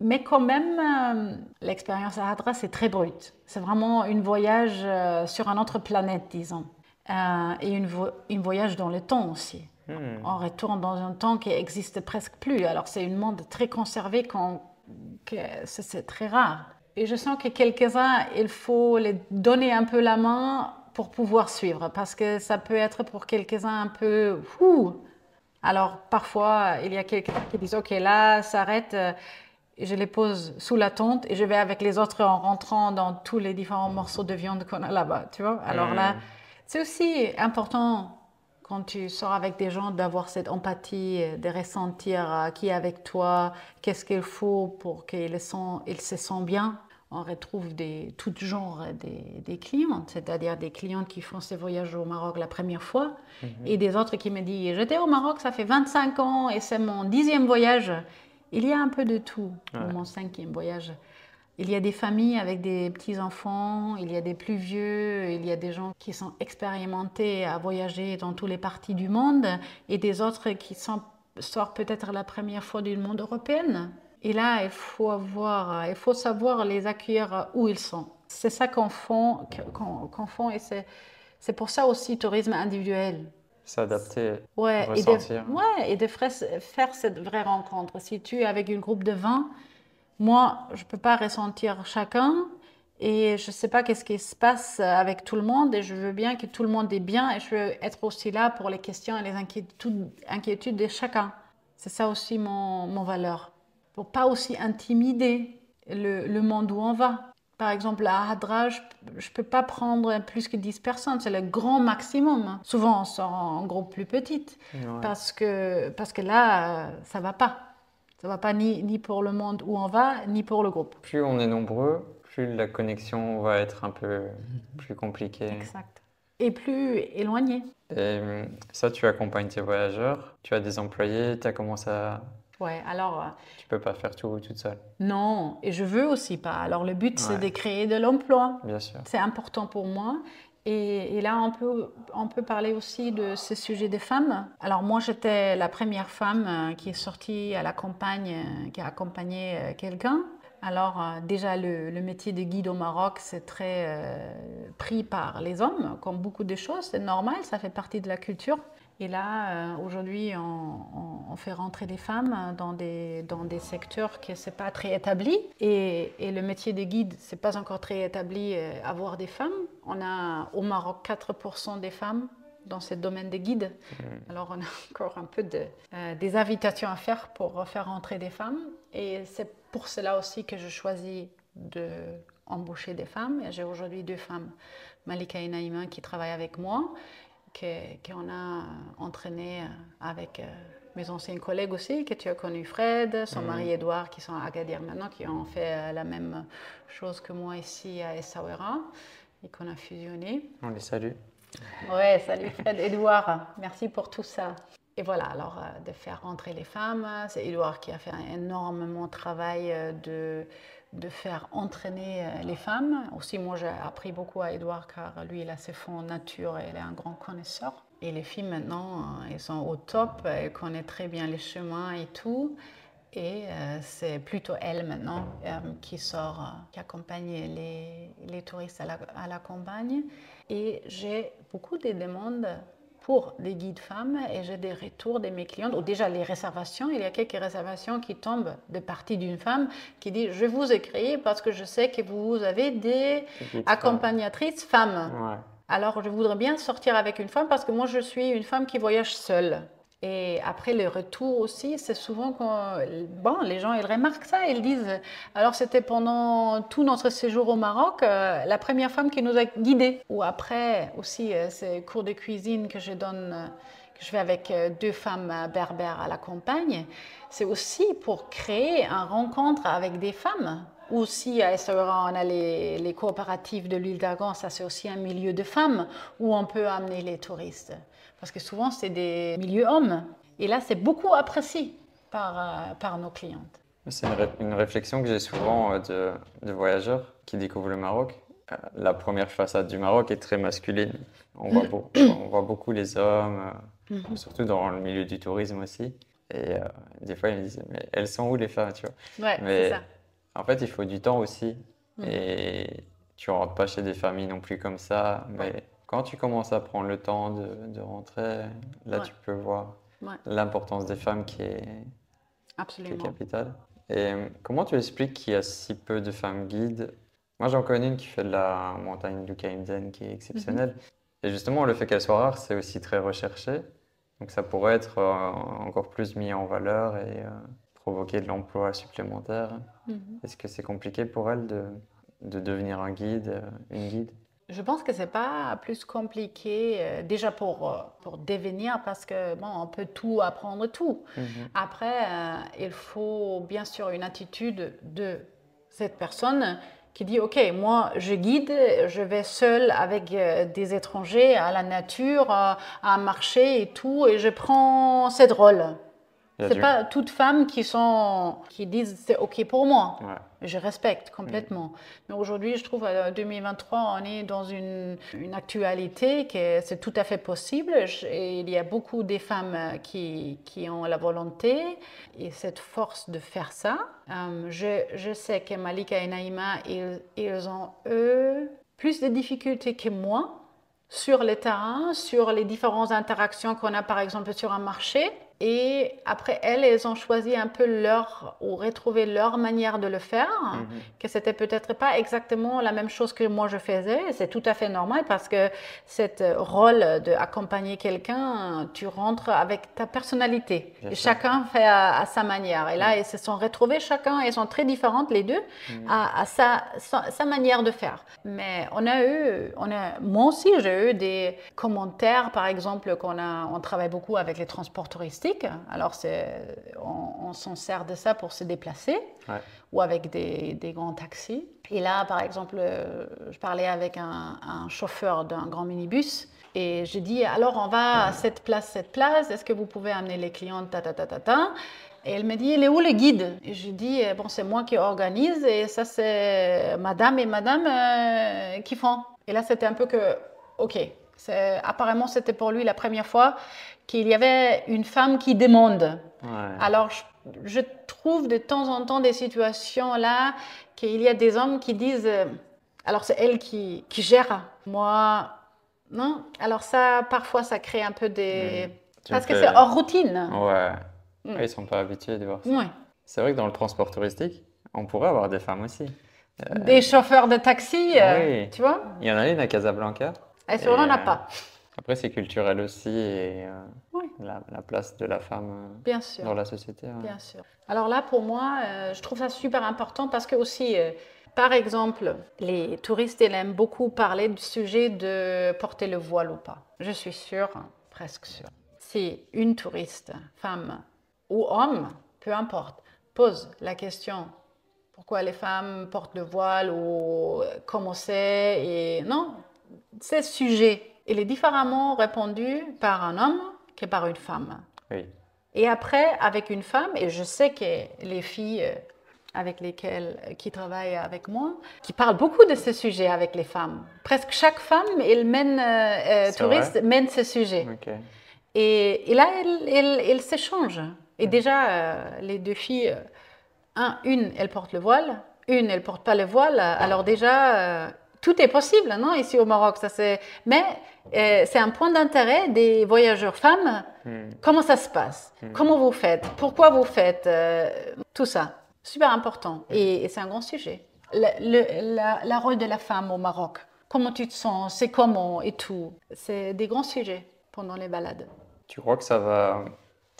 Mais quand même, euh, l'expérience à Hadra, c'est très brut. C'est vraiment un voyage euh, sur une autre planète, disons. euh, et une, vo- une voyage dans le temps aussi. Hmm. On retourne dans un temps qui existe presque plus. Alors c'est un monde très conservé, c'est très rare. Et je sens que quelques-uns, il faut les donner un peu la main pour pouvoir suivre, parce que ça peut être pour quelques-uns un peu... ouh. Alors parfois, il y a quelqu'un qui dit, OK, là, s'arrête. Et je les pose sous la tente et je vais avec les autres en rentrant dans tous les différents morceaux de viande qu'on a là-bas, tu vois. Alors là, Mm. c'est aussi important quand tu sors avec des gens d'avoir cette empathie, de ressentir euh, qui est avec toi, qu'est-ce qu'il faut pour qu'ils se sentent bien. On retrouve des, tout genre des, des clientes, c'est-à-dire des clientes qui font ces voyages au Maroc la première fois et des autres qui me disent J'étais au Maroc, ça fait 25 ans et c'est mon dixième voyage. Il y a un peu de tout pour Ouais. mon cinquième voyage. Il y a des familles avec des petits-enfants, il y a des plus vieux, il y a des gens qui sont expérimentés à voyager dans toutes les parties du monde et des autres qui sont, sortent peut-être la première fois du monde européen. Et là, il faut, avoir, il faut savoir les accueillir où ils sont. C'est ça qu'on fait et c'est, c'est pour ça aussi tourisme individuel. S'adapter. Ouais, et de, ressentir. ouais, et de faire, faire cette vraie rencontre. Si tu es avec une groupe de 20, moi, je ne peux pas ressentir chacun et je ne sais pas qu'est-ce qui se passe avec tout le monde et je veux bien que tout le monde est bien et je veux être aussi là pour les questions et les inquiétudes, inquiétudes de chacun. C'est ça aussi mon, mon valeur. Pour pas aussi intimider le, le monde où on va. Par exemple, à Hadra, je ne peux pas prendre plus que 10 personnes, c'est le grand maximum. Souvent, on sort en groupe plus petite Ouais. parce que, parce que là, ça va pas. Ça va pas ni, ni pour le monde où on va, ni pour le groupe. Plus on est nombreux, plus la connexion va être un peu plus compliquée. Exact. Et plus éloigné. Et euh, ça, tu accompagnes tes voyageurs, tu as des employés, tu as commencé à... Ouais, alors euh, Tu peux pas faire tout toute seule, non, et je veux aussi pas. Alors le but, c'est de créer de l'emploi. bien sûr. C'est important pour moi. Et, et là, on peut, on peut parler aussi de ce sujet des femmes. Alors moi, j'étais la première femme euh, qui est sortie à la campagne, euh, qui a accompagné quelqu'un. Alors déjà, le, le métier de guide au Maroc, c'est très euh, pris par les hommes, comme beaucoup de choses. C'est normal, ça fait partie de la culture. Et là, euh, aujourd'hui, on, fait rentrer des femmes dans des, dans des secteurs qui ne pas très établis. Et, et le métier de guide, c'est pas encore très établi euh, avoir des femmes. On a au Maroc 4% des femmes dans ce domaine de guide. Alors on a encore un peu de, euh, des invitations à faire pour faire rentrer des femmes. Et c'est pour cela aussi que je choisis de embaucher des femmes. J'ai aujourd'hui deux femmes, Malika et Naïma, qui travaillent avec moi, qu'on a entraîné avec euh, mes anciens collègues aussi, que tu as connu Fred, son mari Edouard, qui sont à Agadir maintenant, qui ont fait euh, la même chose que moi ici à Essaouira et qu'on a fusionné. On les salue. Ouais, salut Fred, Edouard, merci pour tout ça. Et voilà, alors euh, de faire rentrer les femmes, c'est Edouard qui a fait énormément de travail de, de faire entraîner euh, les femmes. Aussi, moi j'ai appris beaucoup à Edouard car lui il a ses fonds nature et il est un grand connaisseur. Et les filles maintenant, euh, elles sont au top, elles connaissent très bien les chemins et tout. Et euh, c'est plutôt elle maintenant qui sort, qui accompagne les, les touristes à la campagne. Et j'ai beaucoup de demandes pour des guides femmes et j'ai des retours de mes clientes, ou déjà les réservations, il y a quelques réservations qui tombent de partie d'une femme qui dit je vous écris parce que je sais que vous avez des accompagnatrices femmes. Ouais. Alors, je voudrais bien sortir avec une femme parce que moi, je suis une femme qui voyage seule. Et après, le retour aussi, c'est souvent quand bon, les gens ils remarquent ça, ils disent alors c'était pendant tout notre séjour au Maroc euh, la première femme qui nous a guidés. Ou après aussi euh, ces cours de cuisine que je donne, euh, que je fais avec deux femmes berbères à la campagne, c'est aussi pour créer une rencontre avec des femmes. Aussi, à Essaouira, on a les, les coopératives de l'île d'Argan, ça c'est aussi un milieu de femmes où on peut amener les touristes. Parce que souvent, c'est des milieux hommes. Et là, c'est beaucoup apprécié par, euh, par nos clientes. C'est une, ré- une réflexion que j'ai souvent euh, de, de voyageurs qui découvrent le Maroc. Euh, La première façade du Maroc est très masculine. On voit, on voit beaucoup les hommes, Mhm. surtout dans le milieu du tourisme aussi. Et euh, des fois, ils me disent, mais elles sont où les femmes, tu vois? Ouais, Mais ça. en fait, il faut du temps aussi. Mhm. Et tu rentres pas chez des familles non plus comme ça. Mais Quand tu commences à prendre le temps de, de rentrer, là Ouais. tu peux voir Ouais. l'importance des femmes qui est, qui est Absolument. capitale. Et euh, comment tu expliques qu'il y a si peu de femmes guides? Moi j'en connais une qui fait de la montagne du Kaimden qui est exceptionnelle. Et justement, le fait qu'elle soit rare, c'est aussi très recherché. Donc ça pourrait être euh, encore plus mis en valeur et euh, provoquer de l'emploi supplémentaire. Mhm. Est-ce que c'est compliqué pour elle de, de devenir un guide, une guide? Je pense que c'est pas plus compliqué euh, déjà pour, euh, pour devenir parce que bon, on peut tout apprendre tout. Mhm. Après, euh, il faut bien sûr une attitude de cette personne qui dit Ok, moi je guide, je vais seule avec des étrangers à la nature, à un marché et tout, et je prends cette rôle. C'est pas toutes femmes qui sont qui disent c'est ok pour moi. Ouais. Je respecte complètement. Mais aujourd'hui, je trouve, en 2023, on est dans une, une actualité que c'est tout à fait possible. Je- Et il y a beaucoup des femmes euh, qui, qui ont la volonté et cette force de faire ça. Euh, je, je sais que Malika et Naïma, ils, ils ont, eux, plus de difficultés que moi sur le terrain, sur les différentes interactions qu'on a par exemple sur un marché. Et après, elles, elles ont choisi un peu leur, ou retrouvé leur manière de le faire, Mhm. que c'était peut-être pas exactement la même chose que moi je faisais. C'est tout à fait normal parce que cette rôle d'accompagner quelqu'un, tu rentres avec ta personnalité. Et chacun fait à, à sa manière. Et là, elles se sont retrouvées, chacun, elles sont très différentes les deux, à, à sa, sa, sa manière de faire. Mais on a eu, on a, moi aussi, j'ai eu des commentaires, par exemple, qu'on a, on travaille beaucoup avec les transports touristiques. Alors, on, on s'en sert de ça pour se déplacer Ouais. ou avec des, des grands taxis. Et là, par exemple, euh, je parlais avec un, un chauffeur d'un grand minibus et je dis alors on va à cette place, cette place, est-ce que vous pouvez amener les clients, ta ta ta ta ta? Et elle me dit, il est où le guide? Et je dis, eh, bon, c'est moi qui organise et ça, c'est madame et madame euh, qui font. Et là, c'était un peu que, ok, apparemment, c'était pour lui la première fois qu'il y avait une femme qui demande. Ouais. Alors, je, je trouve de temps en temps des situations là qu'il y a des hommes qui disent euh, alors c'est elle qui, qui gère. Moi, non. Alors, ça, parfois, ça crée un peu des. Tu Parce que c'est hors routine. Ouais. Mm. Ouais, Ils sont pas habitués de voir ça. Ouais. C'est vrai que dans le transport touristique, on pourrait avoir des femmes aussi. Des chauffeurs de taxi, euh, Oui. tu vois Il y en a une à Casablanca. Et sur on Et, n'a euh, pas, Après, c'est culturel aussi et euh, Oui. la, la place de la femme euh, bien sûr. dans la société. ouais. Bien sûr. Alors là, pour moi, euh, je trouve ça super important parce que aussi, euh, par exemple, les touristes, ils aiment beaucoup parler du sujet de porter le voile ou pas. Je suis sûre, presque sûre. Si une touriste, femme ou homme, peu importe, pose la question pourquoi les femmes portent le voile ou comment c'est, et non, ce sujet, il est différemment répondu par un homme que par une femme. Oui. Et après, avec une femme, et je sais que les filles euh, avec lesquelles, euh, qui travaillent avec moi, qui parlent beaucoup de ce sujet avec les femmes. Presque chaque femme, elle mène, euh, euh, touriste, mène ce sujet. Et, et là, elles s'échangent. Et déjà, euh, les deux filles, un, une, elle porte le voile, une, elle porte pas le voile. Alors déjà, euh, tout est possible, non, ici au Maroc. Ça c'est. Mais euh, c'est un point d'intérêt des voyageurs femmes. Hmm. Comment ça se passe? Comment vous faites? Pourquoi vous faites euh, Tout ça, super important. Et, et c'est un grand sujet. Le, le- la, la rôle de la femme au Maroc. Comment tu te sens? C'est comment? Et tout. C'est des grands sujets pendant les balades. Tu crois que ça va,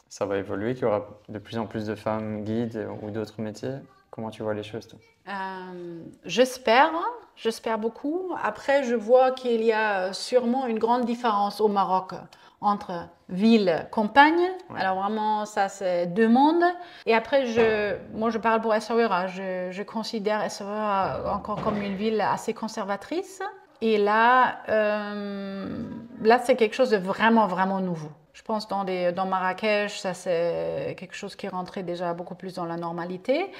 ça va évoluer, qu'il y aura de plus en plus de femmes guides ou d'autres métiers? Comment tu vois les choses, toi? Euh, j'espère, j'espère beaucoup. Après, je vois qu'il y a sûrement une grande différence au Maroc entre ville, campagne. Ouais. Alors vraiment, ça c'est deux mondes. Et après, je, moi je parle pour Essaouira. Je, je considère Essaouira encore comme une ville assez conservatrice. Et là, euh, là c'est quelque chose de vraiment, vraiment nouveau. Je pense dans, des, dans Marrakech, ça c'est quelque chose qui rentrait déjà beaucoup plus dans la normalité.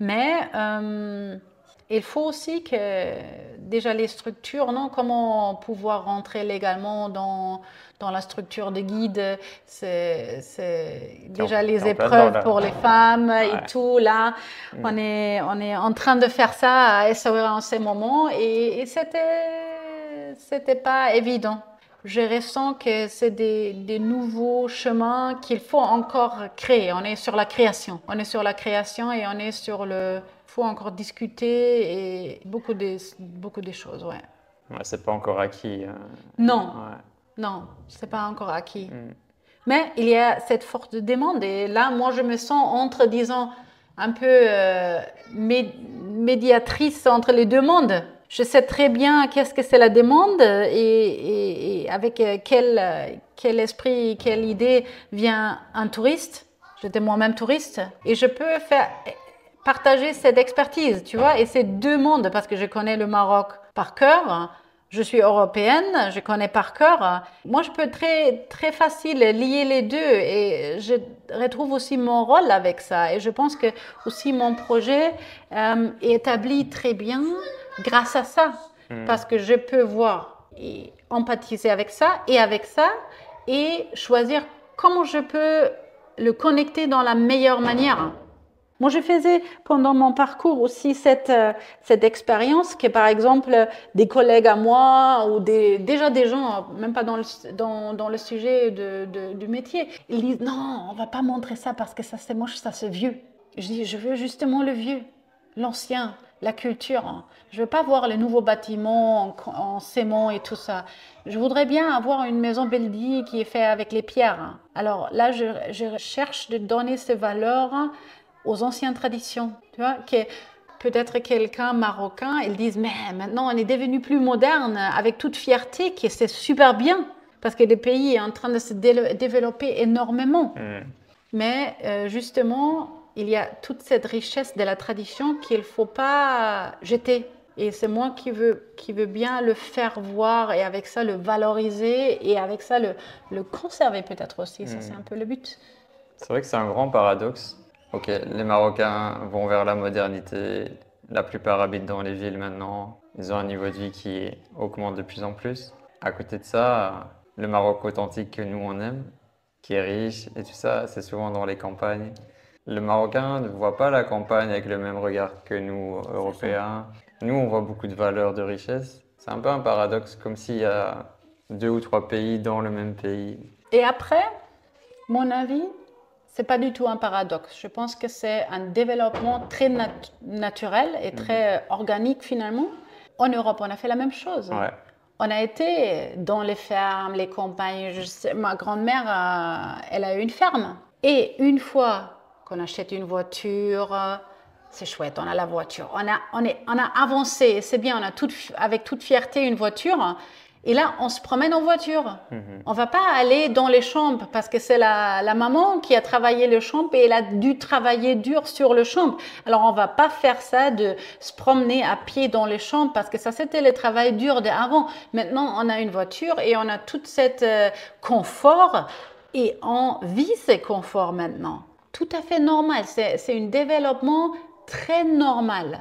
Mais euh, il faut aussi que déjà les structures, non, comment pouvoir rentrer légalement dans, dans la structure de guide, c'est déjà les épreuves là. pour les femmes Ouais. et tout. Là, Mm. on, est, on est en train de faire ça à Essaouira en ces moments et, et c'était c'était pas évident. Je ressens que c'est des, des nouveaux chemins qu'il faut encore créer. On est sur la création. On est sur la création et on est sur le. Faut encore discuter et beaucoup de, beaucoup choses, ouais. Ouais, c'est pas encore acquis. euh, Non, ouais. non, c'est pas encore acquis. Mm. Mais il y a cette forte demande et là, moi, je me sens entre, disons, un peu euh, mé- médiatrice entre les deux mondes. Je sais très bien qu'est-ce que c'est la demande et, et- et avec euh, quel, quel esprit, quelle idée vient un touriste. J'étais moi-même touriste et je peux faire partager cette expertise, tu vois, et ces deux mondes, parce que je connais le Maroc par cœur, je suis européenne, je connais par cœur. Moi, je peux très, très facile lier les deux et je retrouve aussi mon rôle avec ça. Et je pense que aussi mon projet euh, est établi très bien grâce à ça, parce que je peux voir et empathiser avec ça et avec ça et choisir comment je peux le connecter dans la meilleure manière. Moi, je faisais pendant mon parcours aussi cette, euh, cette expérience que, par exemple, des collègues à moi ou déjà des gens, même pas dans le, dans, dans le sujet de, du métier, ils disent non, on va pas montrer ça parce que ça c'est moche, ça c'est vieux. Je dis, je veux justement le vieux, l'ancien, la culture. Je veux pas voir les nouveaux bâtiments en, en ciment et tout ça. Je voudrais bien avoir une maison Beldi qui est faite avec les pierres. Alors là, je, je cherche de donner ces valeurs aux anciennes traditions. Tu vois, que peut-être quelqu'un marocain, ils disent, mais maintenant on est devenu plus moderne avec toute fierté, que c'est super bien, parce que le pays est en train de se dé- développer énormément. Mm. Mais euh, justement, il y a toute cette richesse de la tradition qu'il ne faut pas jeter. Et c'est moi qui veux, qui veux bien le faire voir et avec ça le valoriser et avec ça le, le conserver peut-être aussi. Ça, Mm. c'est un peu le but. C'est vrai que c'est un grand paradoxe. Ok, les Marocains vont vers la modernité. La plupart habitent dans les villes maintenant. Ils ont un niveau de vie qui augmente de plus en plus. À côté de ça, le Maroc authentique que nous on aime, qui est riche et tout ça, c'est souvent dans les campagnes. Le Marocain ne voit pas la campagne avec le même regard que nous, Européens. Nous, on voit beaucoup de valeurs, de richesse. C'est un peu un paradoxe, comme s'il y a deux ou trois pays dans le même pays. Et après, mon avis, c'est pas du tout un paradoxe. Je pense que c'est un développement très nat- naturel et très euh, organique finalement. En Europe, on a fait la même chose. Ouais. On a été dans les fermes, les campagnes. Je sais, ma grand-mère, euh, elle a eu une ferme. Et une fois qu'on achète une voiture, euh, c'est chouette, on a la voiture. On a, on est, on a avancé, c'est bien, on a toute, avec toute fierté une voiture. Et là, on se promène en voiture. Mhm. On va pas aller dans les champs parce que c'est la, la maman qui a travaillé le champ et elle a dû travailler dur sur le champ. Alors on va pas faire ça de se promener à pied dans les champs parce que ça c'était le travail dur d'avant. Maintenant on a une voiture et on a tout cet euh, confort et on vit ce confort maintenant. Tout à fait normal. C'est c'est un développement très normal.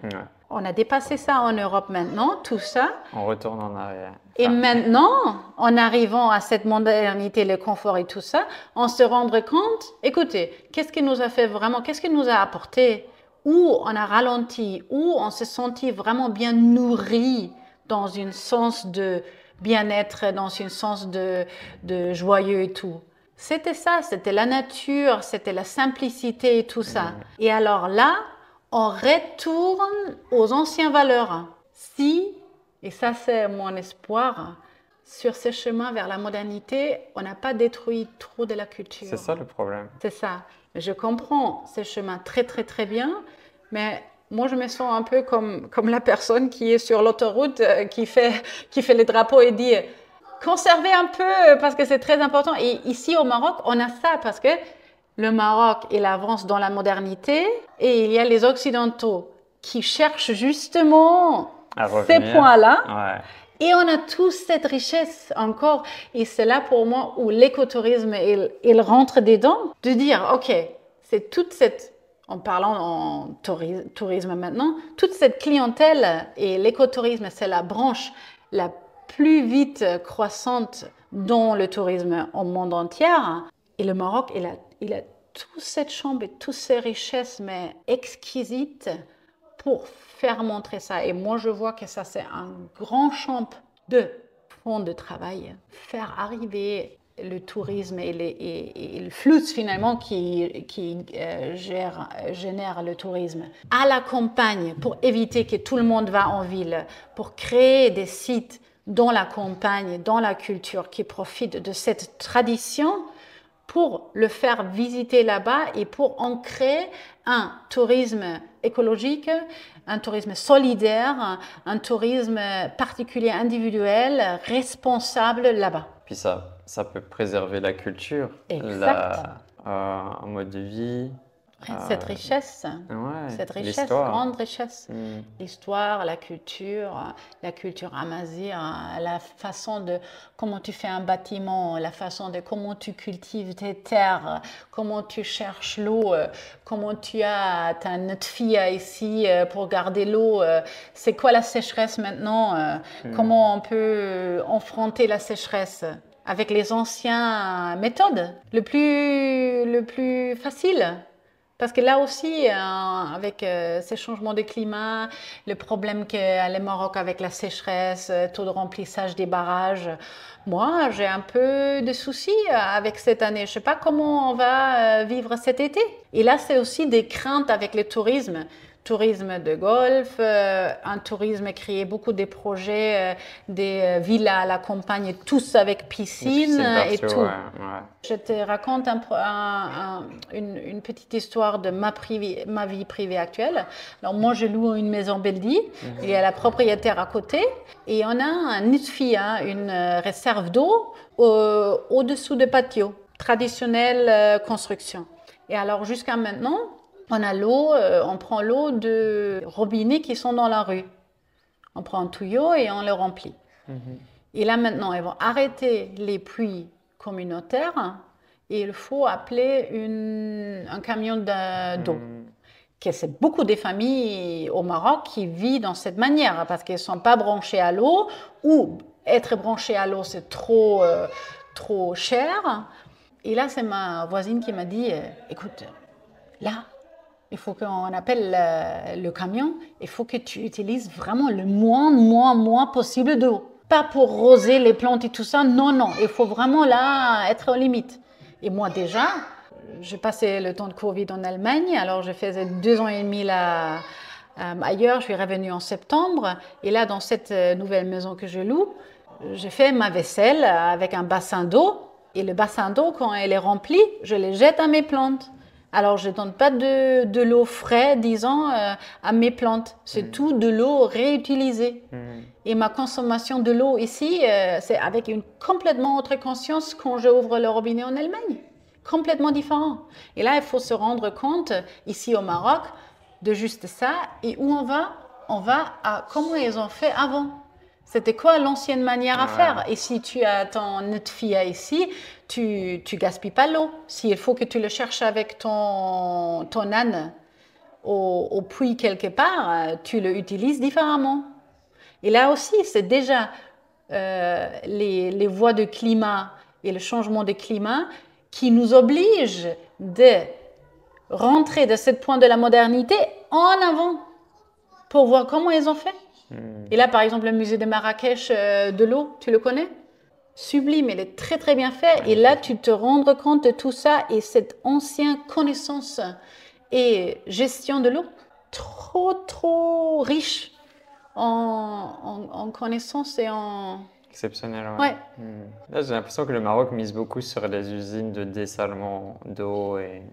On a dépassé ça en Europe maintenant, tout ça. On retourne en arrière. Et maintenant, en arrivant à cette modernité, le confort et tout ça, on se rendre compte, écoutez, qu'est-ce qui nous a fait vraiment, qu'est-ce qui nous a apporté, où on a ralenti, où on s'est senti vraiment bien nourri dans un sens de bien-être, dans un sens de, de joyeux et tout. C'était ça, c'était la nature, c'était la simplicité et tout ça. Et alors là, on retourne aux anciennes valeurs. Si et ça, c'est mon espoir. Sur ce chemin vers la modernité, on n'a pas détruit trop de la culture. C'est ça le problème. C'est ça. Je comprends ce chemin très, très, très bien, mais moi, je me sens un peu comme, comme la personne qui est sur l'autoroute, euh, qui, fait, qui fait les drapeaux et dit conservez un peu parce que c'est très important. Et ici au Maroc, on a ça parce que le Maroc, il avance dans la modernité et il y a les Occidentaux qui cherchent justement ces points-là. Ouais. Et on a tous cette richesse encore. Et c'est là pour moi où l'écotourisme, il, il rentre dedans, de dire, OK, c'est toute cette, en parlant en touri- tourisme maintenant, toute cette clientèle, et l'écotourisme, c'est la branche la plus vite croissante dans le tourisme au monde entier. Et le Maroc, il a, il a toute cette chambre et toutes ces richesses, mais exquisites, pour faire montrer ça. Et moi, je vois que ça, c'est un grand champ de fond de travail. Faire arriver le tourisme et, les- le flux finalement qui, euh, génère le tourisme à la campagne pour éviter que tout le monde va en ville, pour créer des sites dans la campagne, dans la culture qui profitent de cette tradition pour le faire visiter là-bas et pour ancrer un tourisme écologique, un tourisme solidaire, un tourisme particulier, individuel, responsable là-bas. Puis ça, ça peut préserver la culture, Exact. la, euh, un mode de vie. Cette euh, richesse, ouais, cette richesse, grande richesse. Hmm. L'histoire, la culture, la culture amazigh, la façon de comment tu fais un bâtiment, la façon de comment tu cultives tes terres, comment tu cherches l'eau, euh, comment tu as ta fille ici euh, pour garder l'eau. euh, C'est quoi la sécheresse maintenant euh, Comment on peut affronter la sécheresse avec les anciennes méthodes Le plus, le plus facile. Parce que là aussi, euh, avec euh, ces changements de climat, le problème qu'a le Maroc avec la sécheresse, euh, taux de remplissage des barrages, moi, j'ai un peu de soucis avec cette année. Je ne sais pas comment on va vivre cet été. Et là, c'est aussi des craintes avec le tourisme. Tourisme de golf, euh, un tourisme créé beaucoup de projets, euh, des euh, villas à la campagne, tous avec piscine et tout. ouais, ouais. Je te raconte un pro- un- un- une, une petite histoire de ma, vie privée actuelle. Alors moi, je loue une maison Beldi. Il y a la propriétaire à côté. Et on a un fille, hein, une réserve d'eau au- au-dessous de patio. Traditionnelle construction. Et alors jusqu'à maintenant, on a l'eau, euh, on prend l'eau de robinets qui sont dans la rue. On prend un tuyau et on le remplit. Et là maintenant, ils vont arrêter les puits communautaires et il faut appeler une- un camion de- d'eau. Que c'est beaucoup des familles au Maroc qui vivent dans cette manière parce qu'elles ne sont pas branchées à l'eau ou être branchées à l'eau c'est trop, euh, trop cher. Et là, c'est ma voisine qui m'a dit euh, écoute, là, il faut qu'on appelle euh, le camion. Il faut que tu utilises vraiment le moins, moins, moins possible d'eau. Pas pour roser les plantes et tout ça. Non, non. Il faut vraiment là être aux limites. Et moi déjà, j'ai passé le temps de Covid en Allemagne. Alors je faisais deux ans et demi là euh, ailleurs. Je suis revenue en septembre. Et là, dans cette euh, nouvelle maison que je loue, j'ai fait ma vaisselle avec un bassin d'eau. Et le bassin d'eau, quand elle est rempli, je les jette à mes plantes. Alors, je ne donne pas de, de l'eau fraîche, disons, euh, à mes plantes. C'est tout de l'eau réutilisée. Et ma consommation de l'eau ici, euh, c'est avec une complètement autre conscience quand j'ouvre le robinet en Allemagne. Complètement différent. Et là, il faut se rendre compte, ici au Maroc, de juste ça. Et où on va On va à comment ils ont fait avant. C'était quoi l'ancienne manière à faire? Et si tu as ton netfia ici, tu, tu gaspilles pas l'eau. S'il faut que tu le cherches avec ton, ton âne au, au puits quelque part, euh, tu le utilises différemment. Et là aussi, c'est déjà euh, les, les voies de climat et le changement de climat qui nous obligent de rentrer de ce point de la modernité en avant pour voir comment ils ont fait. Et là, par exemple, le musée de Marrakech euh, de l'eau, tu le connais? Sublime, il est très très bien fait. Et là, tu te rends compte de tout ça et cette ancienne connaissance et gestion de l'eau, trop trop riche en, en, et en... Exceptionnel, ouais. Ouais. Hmm. Là, j'ai l'impression que le Maroc mise beaucoup sur les usines de dessalement d'eau et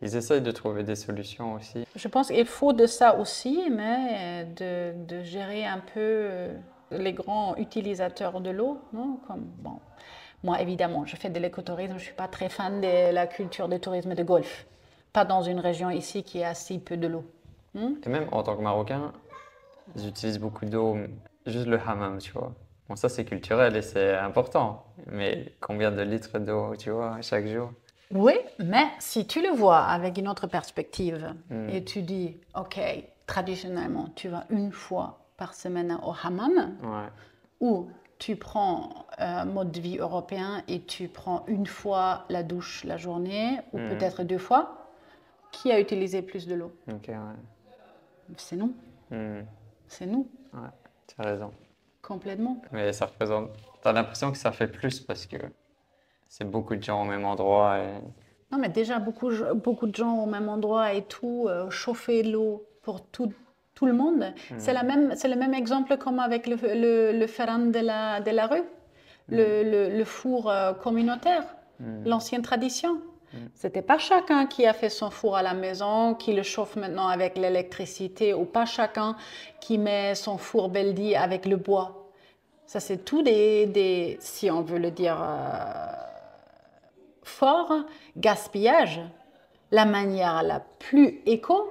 ils essayent de trouver des solutions aussi. Je pense qu'il faut de ça aussi, mais de, de gérer un peu euh, les grands utilisateurs de l'eau. non? Comme, bon. Moi, évidemment, je fais de l'écotourisme, je ne suis pas très fan de la culture du tourisme de golf. Pas dans une région ici qui a si peu de l'eau. Hmm? Et même en tant que Marocain, ils utilisent beaucoup d'eau, juste le hammam, tu vois. Bon, ça c'est culturel et c'est important, mais combien de litres d'eau, tu vois, chaque jour? Oui, mais si tu le vois avec une autre perspective Hmm. et tu dis, OK, traditionnellement, tu vas une fois par semaine au hammam, Ouais. ou tu prends un mode de vie européen et tu prends une fois la douche la journée, ou Mhm. peut-être deux fois, qui a utilisé plus de l'eau? Ok, ouais. C'est nous, Hmm. c'est nous. Ouais, tu as raison. Complètement. Mais ça représente. T'as l'impression que ça fait plus parce que c'est beaucoup de gens au même endroit. Et... Non, mais déjà, beaucoup, beaucoup de gens au même endroit et tout, euh, chauffer l'eau pour tout, tout le monde. C'est la même, c'est le même exemple comme avec le, le, le ferran de la, de la rue, le, le, le four euh, communautaire, l'ancienne tradition. C'était pas chacun qui a fait son four à la maison, qui le chauffe maintenant avec l'électricité, ou pas chacun qui met son four Beldi avec le bois. Ça, c'est tout des, des, si on veut le dire euh, fort, gaspillage. La manière la plus éco,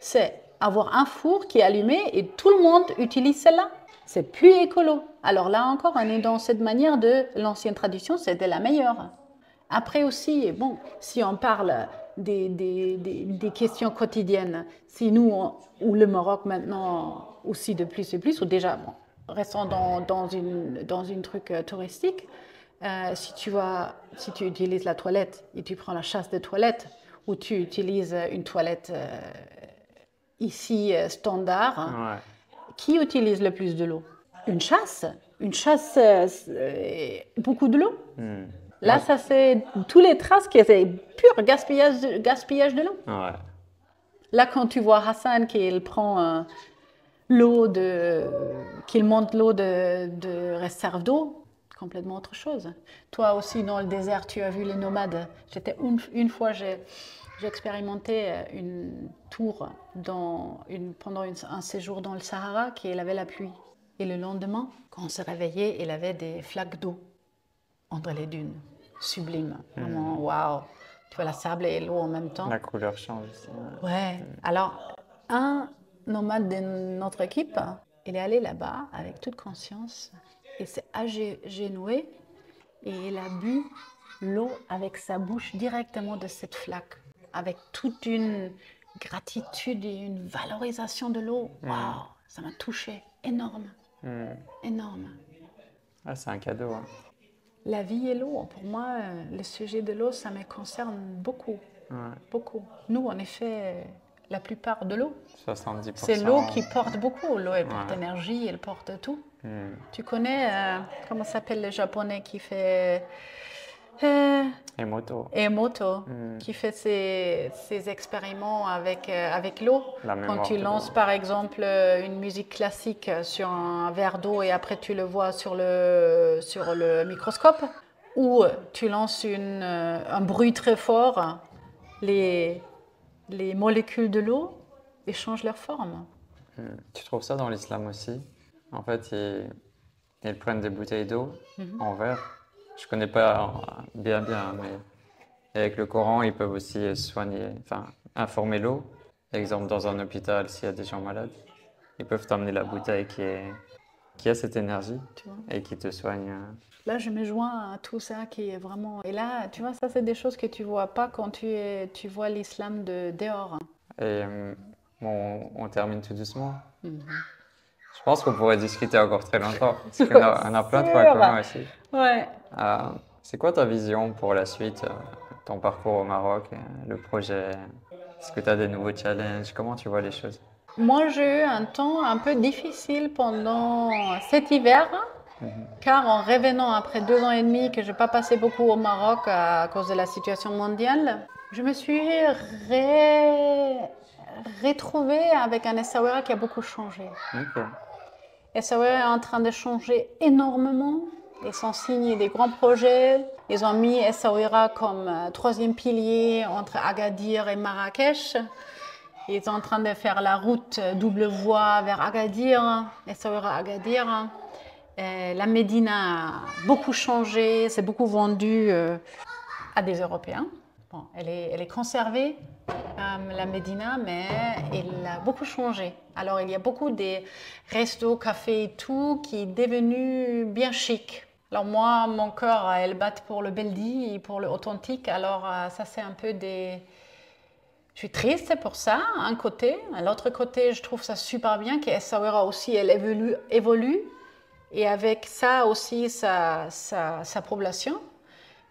c'est avoir un four qui est allumé et tout le monde utilise celle-là. C'est plus écolo. Alors là encore, on est dans cette manière de l'ancienne tradition, c'était la meilleure. Après aussi, bon, si on parle des, des, des, questions quotidiennes, si nous, ou le Maroc maintenant aussi de plus et plus, ou déjà, restons dans, dans, une, dans une truc euh, touristique, euh, si, tu vas, si tu utilises la toilette et tu prends la chasse de toilette, ou tu utilises une toilette euh, ici euh, standard, Ouais. qui utilise le plus de l'eau? Une chasse? Une chasse, beaucoup de l'eau? Hmm. Là, ça c'est tous les traces qui c'est pur gaspillage de, gaspillage de l'eau. Ouais. Là, quand tu vois Hassan qu'il prend euh, l'eau de, qu'il monte l'eau de, de réserve d'eau, complètement autre chose. Toi aussi dans le désert, tu as vu les nomades. J'étais une, une fois, j'ai, expérimenté euh, une tour dans une, pendant une- un séjour dans le Sahara qui avait la pluie. Et le lendemain, quand on s'est réveillé, il avait des flaques d'eau entre les dunes. Sublime. Vraiment, waouh. Tu vois la sable et l'eau en même temps. La couleur change aussi. ouais. Ouais. Alors, un nomade de notre équipe, il est allé là-bas avec toute conscience. Il s'est agenoué et il a bu l'eau avec sa bouche directement de cette flaque, avec toute une gratitude et une valorisation de l'eau. Waouh, ça m'a touché. Énorme, Hmm. énorme. Ah, c'est un cadeau. hein. La vie et l'eau, pour moi, euh, le sujet de l'eau, ça me concerne beaucoup, Ouais. beaucoup. Nous, en effet, la plupart de l'eau, 70%. C'est l'eau qui porte beaucoup. L'eau, elle porte Ouais. énergie, elle porte tout. Hmm. Tu connais, euh, comment s'appelle le japonais qui fait. Euh, Et moto. Emoto, Hmm. qui fait ses, ses expériments avec, euh, avec l'eau? Quand tu lances par exemple une musique classique sur un verre d'eau et après tu le vois sur le, sur le microscope, ou tu lances une, un bruit très fort, les, les molécules de l'eau échangent leur forme. Hmm. Tu trouves ça dans l'islam aussi? En fait, ils, ils prennent des bouteilles d'eau Mhm. en verre. Je connais pas euh, bien bien, mais avec le Coran, ils peuvent aussi soigner, enfin, informer l'eau. Exemple, dans un hôpital, s'il y a des gens malades, ils peuvent t'emmener la bouteille qui, est, qui a cette énergie Tu vois. et qui te soigne. euh. Là, je me joins à tout ça qui est vraiment. Et là, tu vois, ça, c'est des choses que tu vois pas quand tu, es, tu vois l'islam de dehors. Et euh, bon, on termine tout doucement. Mhm. Je pense qu'on pourrait discuter encore très longtemps, parce qu'on a, on a plein de points communs aussi. Ouais. Euh, c'est quoi ta vision pour la suite, euh, ton parcours au Maroc, euh, le projet? Est-ce que tu as des nouveaux challenges? Comment tu vois les choses? Moi, j'ai eu un temps un peu difficile pendant cet hiver, car en revenant après deux ans et demi que je n'ai pas passé beaucoup au Maroc à cause de la situation mondiale, je me suis ré- retrouvée avec un Essaouira qui a beaucoup changé. Ok. Essaouira est en train de changer énormément. Ils sont signés des grands projets. Ils ont mis Essaouira comme euh, troisième pilier entre Agadir et Marrakech. Ils sont en train de faire la route double voie vers Agadir, Essaouira Agadir. La Médina a beaucoup changé, c'est beaucoup vendu euh, à des Européens. Bon, elle, est, elle est conservée, la Médina, mais elle a beaucoup changé. Alors, il y a beaucoup des restos, cafés et tout qui est devenu bien chic. Alors moi, mon cœur, elle bat pour le beldi et pour le authentique. Alors euh, ça, c'est un peu des... Je suis triste pour ça, un côté. L'autre côté, je trouve ça super bien que aussi, elle évolue, évolue. Et avec ça aussi, sa, sa, sa population.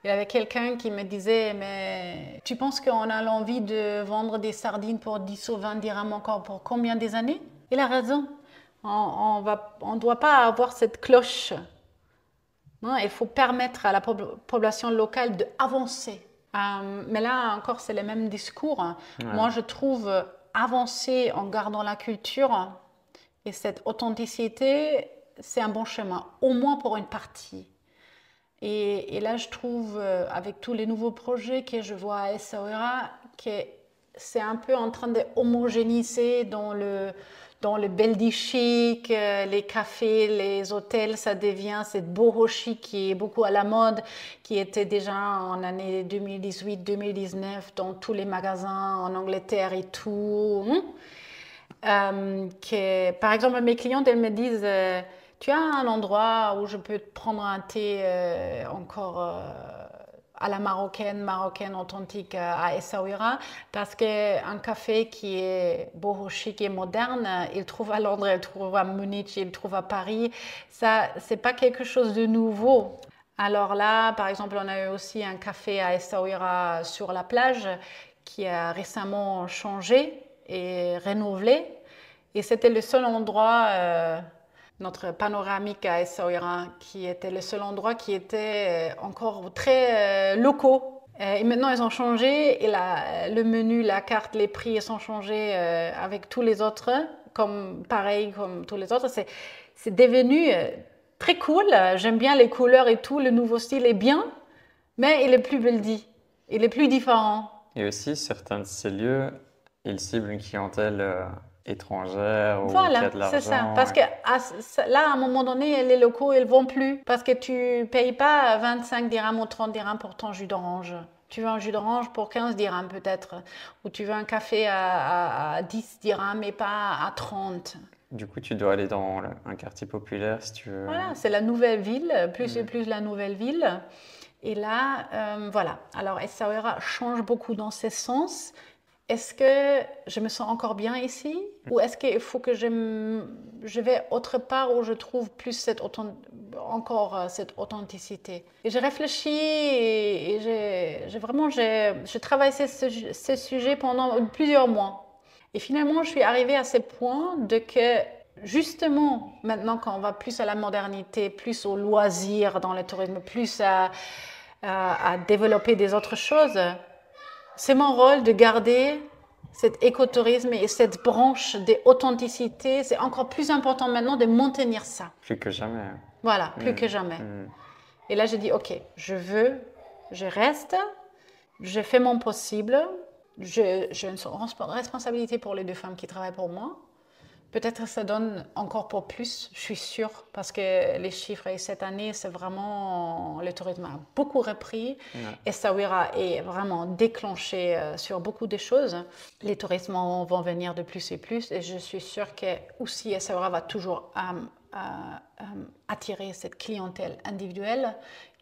Il y avait quelqu'un qui me disait, mais tu penses qu'on a l'envie de vendre des sardines pour 10 ou 20 dirhams encore pour combien des années? Il a raison. On ne doit pas avoir cette cloche. Non, il faut permettre à la population locale d'avancer. Euh, mais là encore, c'est le même discours. Moi, je trouve avancer en gardant la culture et cette authenticité, c'est un bon chemin, au moins pour une partie. Et, là, je trouve, euh, avec tous les nouveaux projets que je vois à Essaouira, que c'est un peu en train de homogénéiser dans le, dans le beldi chic, euh, les cafés, les hôtels, ça devient cette boho chic qui est beaucoup à la mode, qui était déjà en année 2018-2019 dans tous les magasins en Angleterre et tout. Hein. Euh, que, par exemple, mes clientes, elles me disent Tu as un endroit où je peux prendre un thé encore à la marocaine, marocaine authentique euh, à Essaouira, parce qu'un café qui est beau, chic et moderne, il trouve à Londres, il trouve à Munich, il trouve à Paris. Ça, c'est pas quelque chose de nouveau. Alors là, par exemple, on a eu aussi un café à Essaouira sur la plage qui a récemment changé et renouvelé. Et c'était le seul endroit euh, notre panoramique à Essaouira, qui était le seul endroit qui était euh, encore très euh, locaux. Euh, et maintenant, ils ont changé et le menu, la carte, les prix, ils sont changés avec tous les autres, comme pareil comme tous les autres. C'est devenu très cool. J'aime bien les couleurs et tout. Le nouveau style est bien, mais il est plus dit. Il est plus différent. Et aussi, certains de ces lieux, ils ciblent une clientèle étrangère ou voilà, c'est ça. Parce que là, à un moment donné, les locaux, ils vont plus. Parce que tu payes pas 25 dirhams ou 30 dirhams pour ton jus d'orange. Tu veux un jus d'orange pour 15 dirhams peut-être. Ou tu veux un café à, 10 dirhams et pas à 30. Du coup, tu dois aller dans un quartier populaire si tu veux. Voilà, c'est la nouvelle ville, plus et mm. plus la nouvelle ville. Et là, euh, voilà. Alors, Essaouira change beaucoup dans ce sens est-ce que je me sens encore bien ici ou est-ce qu'il faut que je, je vais autre part où je trouve plus cette encore euh, cette authenticité? Et j'ai réfléchi et, j'ai vraiment j'ai travaillé ce, ce, sujet pendant plusieurs mois. Et finalement, je suis arrivée à ce point de que justement, maintenant qu'on va plus à la modernité, plus au loisir dans le tourisme, plus à, à développer des autres choses, c'est mon rôle de garder cet écotourisme et cette branche d'authenticité. C'est encore plus important maintenant de maintenir ça. Plus que jamais. Voilà, plus que mm. jamais. Mm. Et là, j'ai dit, OK, je veux, je reste, je fais mon possible. J'ai une responsabilité pour les deux femmes qui travaillent pour moi. Peut-être que ça donne encore pour plus, je suis sûre, parce que les chiffres cette année, c'est vraiment le tourisme a beaucoup repris. Et Sawira est vraiment déclenché euh, sur beaucoup de choses. Les touristes vont venir de plus et plus et je suis sûre que aussi Essaouira va toujours euh, euh, attirer cette clientèle individuelle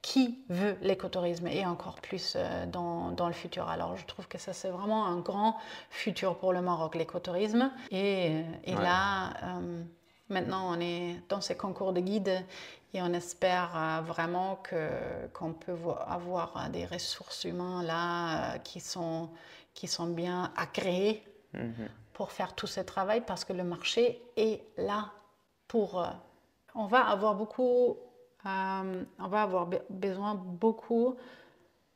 qui veut l'écotourisme et encore plus euh, dans, dans, le futur. Alors je trouve que ça c'est vraiment un grand futur pour le Maroc, l'écotourisme. Et, et là, euh, maintenant on est dans ces concours de guides et on espère euh, vraiment qu'on peut avoir des ressources humaines là qui, sont, qui sont bien agréées mhm. pour faire tout ce travail parce que le marché est là pour... on va avoir beaucoup euh, on va avoir besoin beaucoup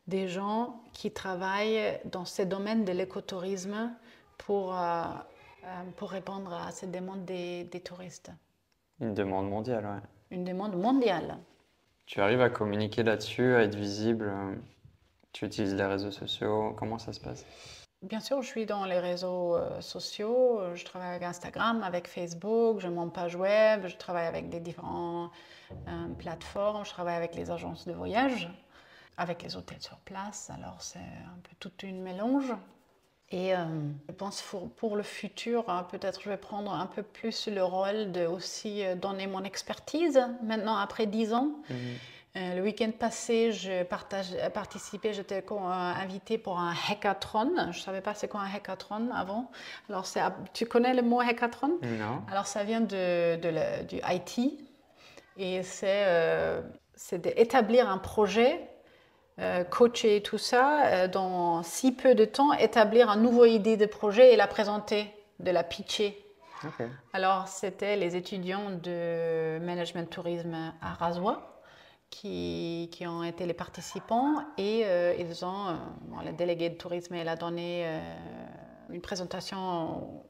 des gens qui travaillent dans ces domaines de l'écotourisme pour, euh, euh, pour répondre à ces demandes des, des touristes. Une demande mondiale, oui. Une demande mondiale. Tu arrives à communiquer là-dessus, à être visible Tu utilises les réseaux sociaux Comment ça se passe? Bien sûr, je suis dans les réseaux sociaux. Je travaille avec Instagram, avec Facebook, j'ai mon page web, je travaille avec des différents plateforme, je travaille avec les agences de voyage, avec les hôtels sur place, alors c'est un peu tout une mélange. Et euh, je pense pour, pour le futur, hein, peut-être je vais prendre un peu plus le rôle de aussi euh, donner mon expertise maintenant après 10 ans. Mhm. Euh, le week-end passé, je participé, j'étais invitée pour un hackathon. Je ne savais pas c'est quoi un hackathon avant. Alors, tu connais le mot hackathon? Non. Alors, ça vient de, de du IT, et euh, c'est d'établir un projet, euh, coacher tout ça, euh, dans si peu de temps, établir une nouvelle idée de projet et la présenter, de la pitcher. Alors, c'était les étudiants de management tourisme à Razoua qui, ont été les participants et euh, ils ont, euh, le délégué de tourisme, elle a donné euh, une présentation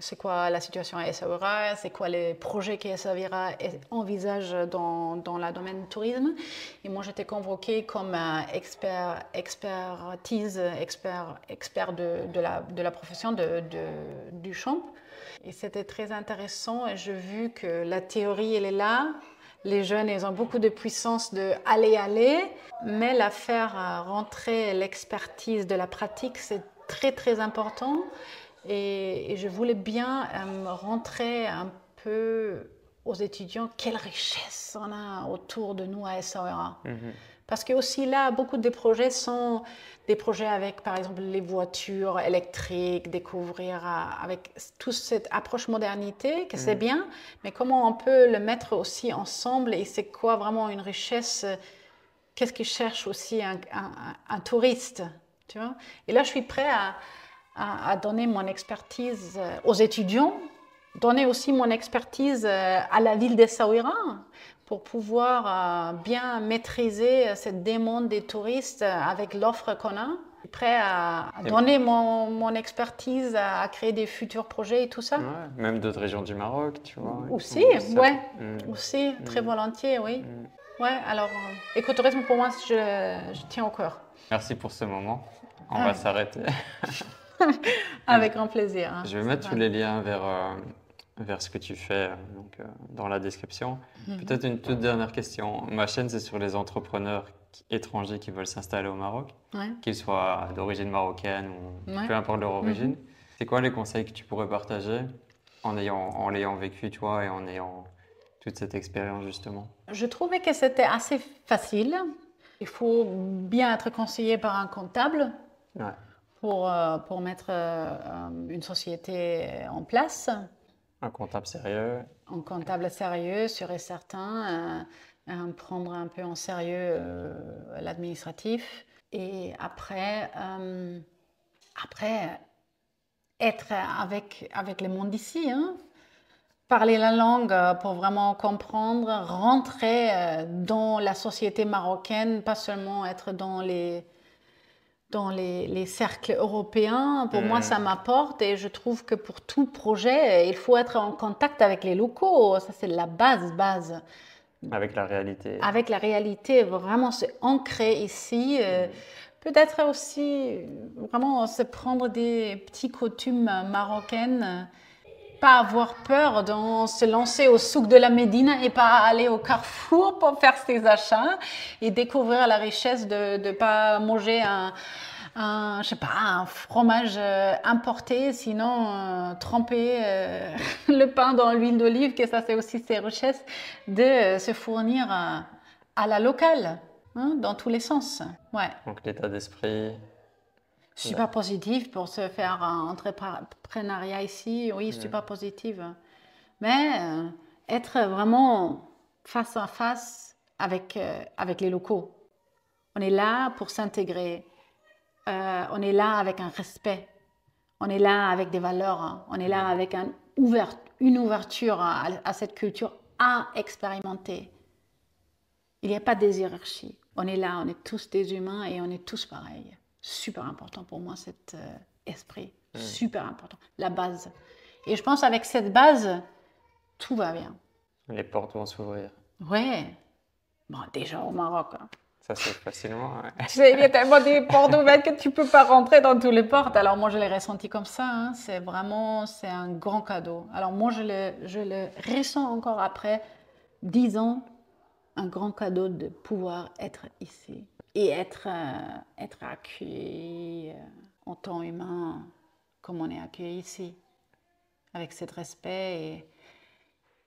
c'est quoi la situation à Essaouira, c'est quoi les projets qu'Essaouira envisage dans, dans le domaine du tourisme. Et moi, j'étais convoquée comme expert, expertise, expert, expert de, de, la, la profession de, du champ. Et c'était très intéressant. J'ai vu que la théorie, elle est là. Les jeunes, ils ont beaucoup de puissance de aller, aller. Mais la faire rentrer l'expertise de la pratique, c'est très, très important. Et, je voulais bien euh, rentrer un peu aux étudiants quelle richesse on a autour de nous à SORA. Mhm. Parce que aussi là, beaucoup des projets sont des projets avec, par exemple, les voitures électriques, découvrir euh, avec toute cette approche modernité, que c'est mhm. bien, mais comment on peut le mettre aussi ensemble et c'est quoi vraiment une richesse Qu'est-ce qu'il cherche aussi un, un, touriste tu vois? Et là, je suis prêt à, à, donner mon expertise euh, aux étudiants, donner aussi mon expertise euh, à la ville d'Essaouira pour pouvoir euh, bien maîtriser cette demande des touristes avec l'offre qu'on a. Prêt à, donner mon, mon, expertise à, créer des futurs projets et tout ça. même d'autres régions du Maroc, tu vois. Aussi, ouais. Mm. Aussi, très mm. volontiers, oui. Mm. Ouais, alors, écotourisme, pour moi, je, je, tiens au cœur. Merci pour ce moment. On va ah. s'arrêter. Avec grand plaisir. Hein. Je vais mettre tous les liens vers, euh, vers ce que tu fais euh, donc, euh, dans la description. Mhm. Peut-être une toute dernière question. Ma chaîne, c'est sur les entrepreneurs étrangers qui veulent s'installer au Maroc, qu'ils soient d'origine marocaine ou peu importe leur origine. Mhm. C'est quoi les conseils que tu pourrais partager en ayant en l'ayant vécu toi et en ayant toute cette expérience justement? Je trouvais que c'était assez facile. Il faut bien être conseillé par un comptable. Ouais pour, euh, pour mettre euh, une société en place. Un comptable sérieux. Un comptable sérieux, sûr et certain. Euh, prendre un peu en sérieux l'administratif. Et après, après être avec, avec le monde ici. Hein. Parler la langue pour vraiment comprendre, rentrer dans la société marocaine, pas seulement être dans les, dans les, cercles européens, pour moi, ça m'apporte et je trouve que pour tout projet, il faut être en contact avec les locaux. Ça, c'est la base, base. Avec la réalité. Avec la réalité, vraiment c'est ancré ici. Euh, mm. Peut-être aussi vraiment se prendre des petits coutumes marocaines pas avoir peur de se lancer au souk de la Médine et pas aller au carrefour pour faire ses achats et découvrir la richesse de ne pas manger un, un, je sais pas, un fromage euh, importé, sinon euh, tremper euh, le pain dans l'huile d'olive, que ça c'est aussi ses richesses, de se fournir à, la locale, hein, dans tous les sens. Ouais. Donc l'état d'esprit, Super positif pour se faire un entrepreneuriat ici. Oui, super positive. Mais euh, être vraiment face à face avec, euh, avec les locaux. On est là pour s'intégrer. Euh, on est là avec un respect. On est là avec des valeurs. Hein. On est là avec un ouvert, une ouverture à, à cette culture à expérimenter. Il n'y a pas de hiérarchies. On est là, on est tous des humains et on est tous pareils super important pour moi, cet euh, esprit. Super important. La base. Et je pense avec cette base, tout va bien. Les portes vont s'ouvrir. Ouais. Bon, déjà au Maroc. Hein. Ça se fait facilement. il y a tellement des portes ouvertes que tu peux pas rentrer dans toutes les portes. Alors moi, je l'ai ressenti comme ça. Hein. C'est vraiment, c'est un grand cadeau. Alors moi, je le, je le ressens encore après dix ans, un grand cadeau de pouvoir être ici et être, euh, être accueilli euh, en tant humain comme on est accueilli ici, avec cet respect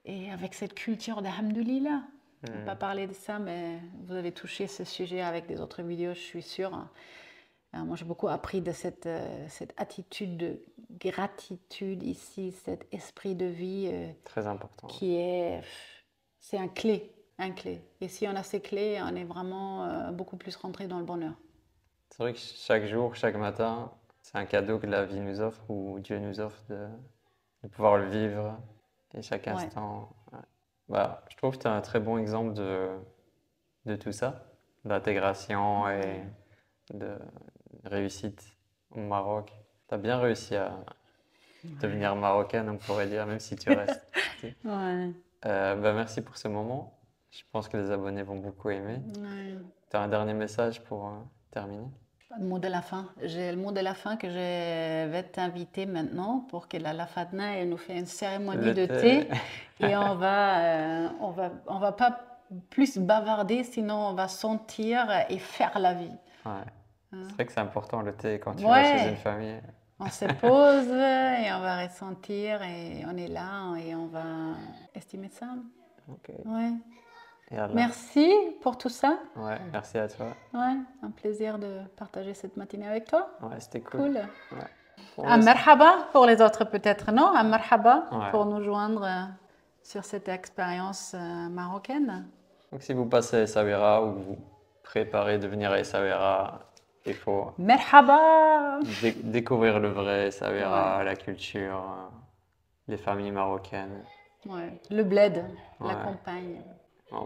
et, et avec cette culture d'Alhamdulillah. On ne va pas parler de ça, mais vous avez touché ce sujet avec des autres vidéos, je suis sûre. Euh, moi, j'ai beaucoup appris de cette, cette attitude de gratitude ici, cet esprit de vie. Très important. Qui est, c'est un clé un clé. Et si on a ces clés, on est vraiment euh, beaucoup plus rentré dans le bonheur. C'est vrai que chaque jour, chaque matin, c'est un cadeau que la vie nous offre ou Dieu nous offre de pouvoir le vivre et chaque instant. Bah, je trouve que tu as un très bon exemple de, de tout ça, d'intégration et de réussite au Maroc. Tu as bien réussi à devenir marocaine, on pourrait dire, même si tu restes. ouais. Euh, bah, merci pour ce moment. Je pense que les abonnés vont beaucoup aimer. Tu as un dernier message pour euh, terminer? Le mot de la fin. J'ai le mot de la fin que je vais t'inviter maintenant pour que la, la Fadna elle nous fait une cérémonie de thé, et on va, euh, on va, on va pas plus bavarder, sinon on va sentir et faire la vie. Ouais. Hein? C'est vrai que c'est important le thé quand tu vas chez une famille. On se pose et on va ressentir et on est là et on va estimer ça. Ok. Ouais. Merci pour tout ça. Ouais, merci à toi. Ouais, un plaisir de partager cette matinée avec toi. Ouais, c'était cool. cool. Un marhaba pour les autres peut-être, non? Un marhaba pour nous joindre euh, sur cette expérience euh, marocaine. Donc si vous passez à Essaouira ou vous préparez de venir à Essaouira, il faut Merhaba découvrir le vrai Essaouira, la culture, les familles marocaines. Ouais. Le bled, la campagne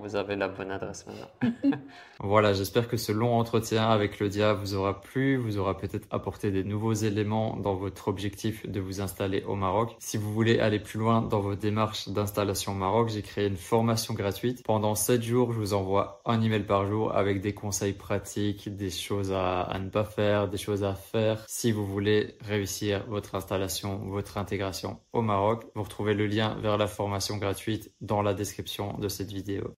vous avez la bonne adresse maintenant. voilà, j'espère que ce long entretien avec Claudia vous aura plu, vous aura peut-être apporté des nouveaux éléments dans votre objectif de vous installer au Maroc. Si vous voulez aller plus loin dans vos démarches d'installation au Maroc, j'ai créé une formation gratuite. Pendant 7 jours, je vous envoie un email par jour avec des conseils pratiques, des choses à, à ne pas faire, des choses à faire si vous voulez réussir votre installation, votre intégration au Maroc. Vous retrouvez le lien vers la formation gratuite dans la description de cette vidéo.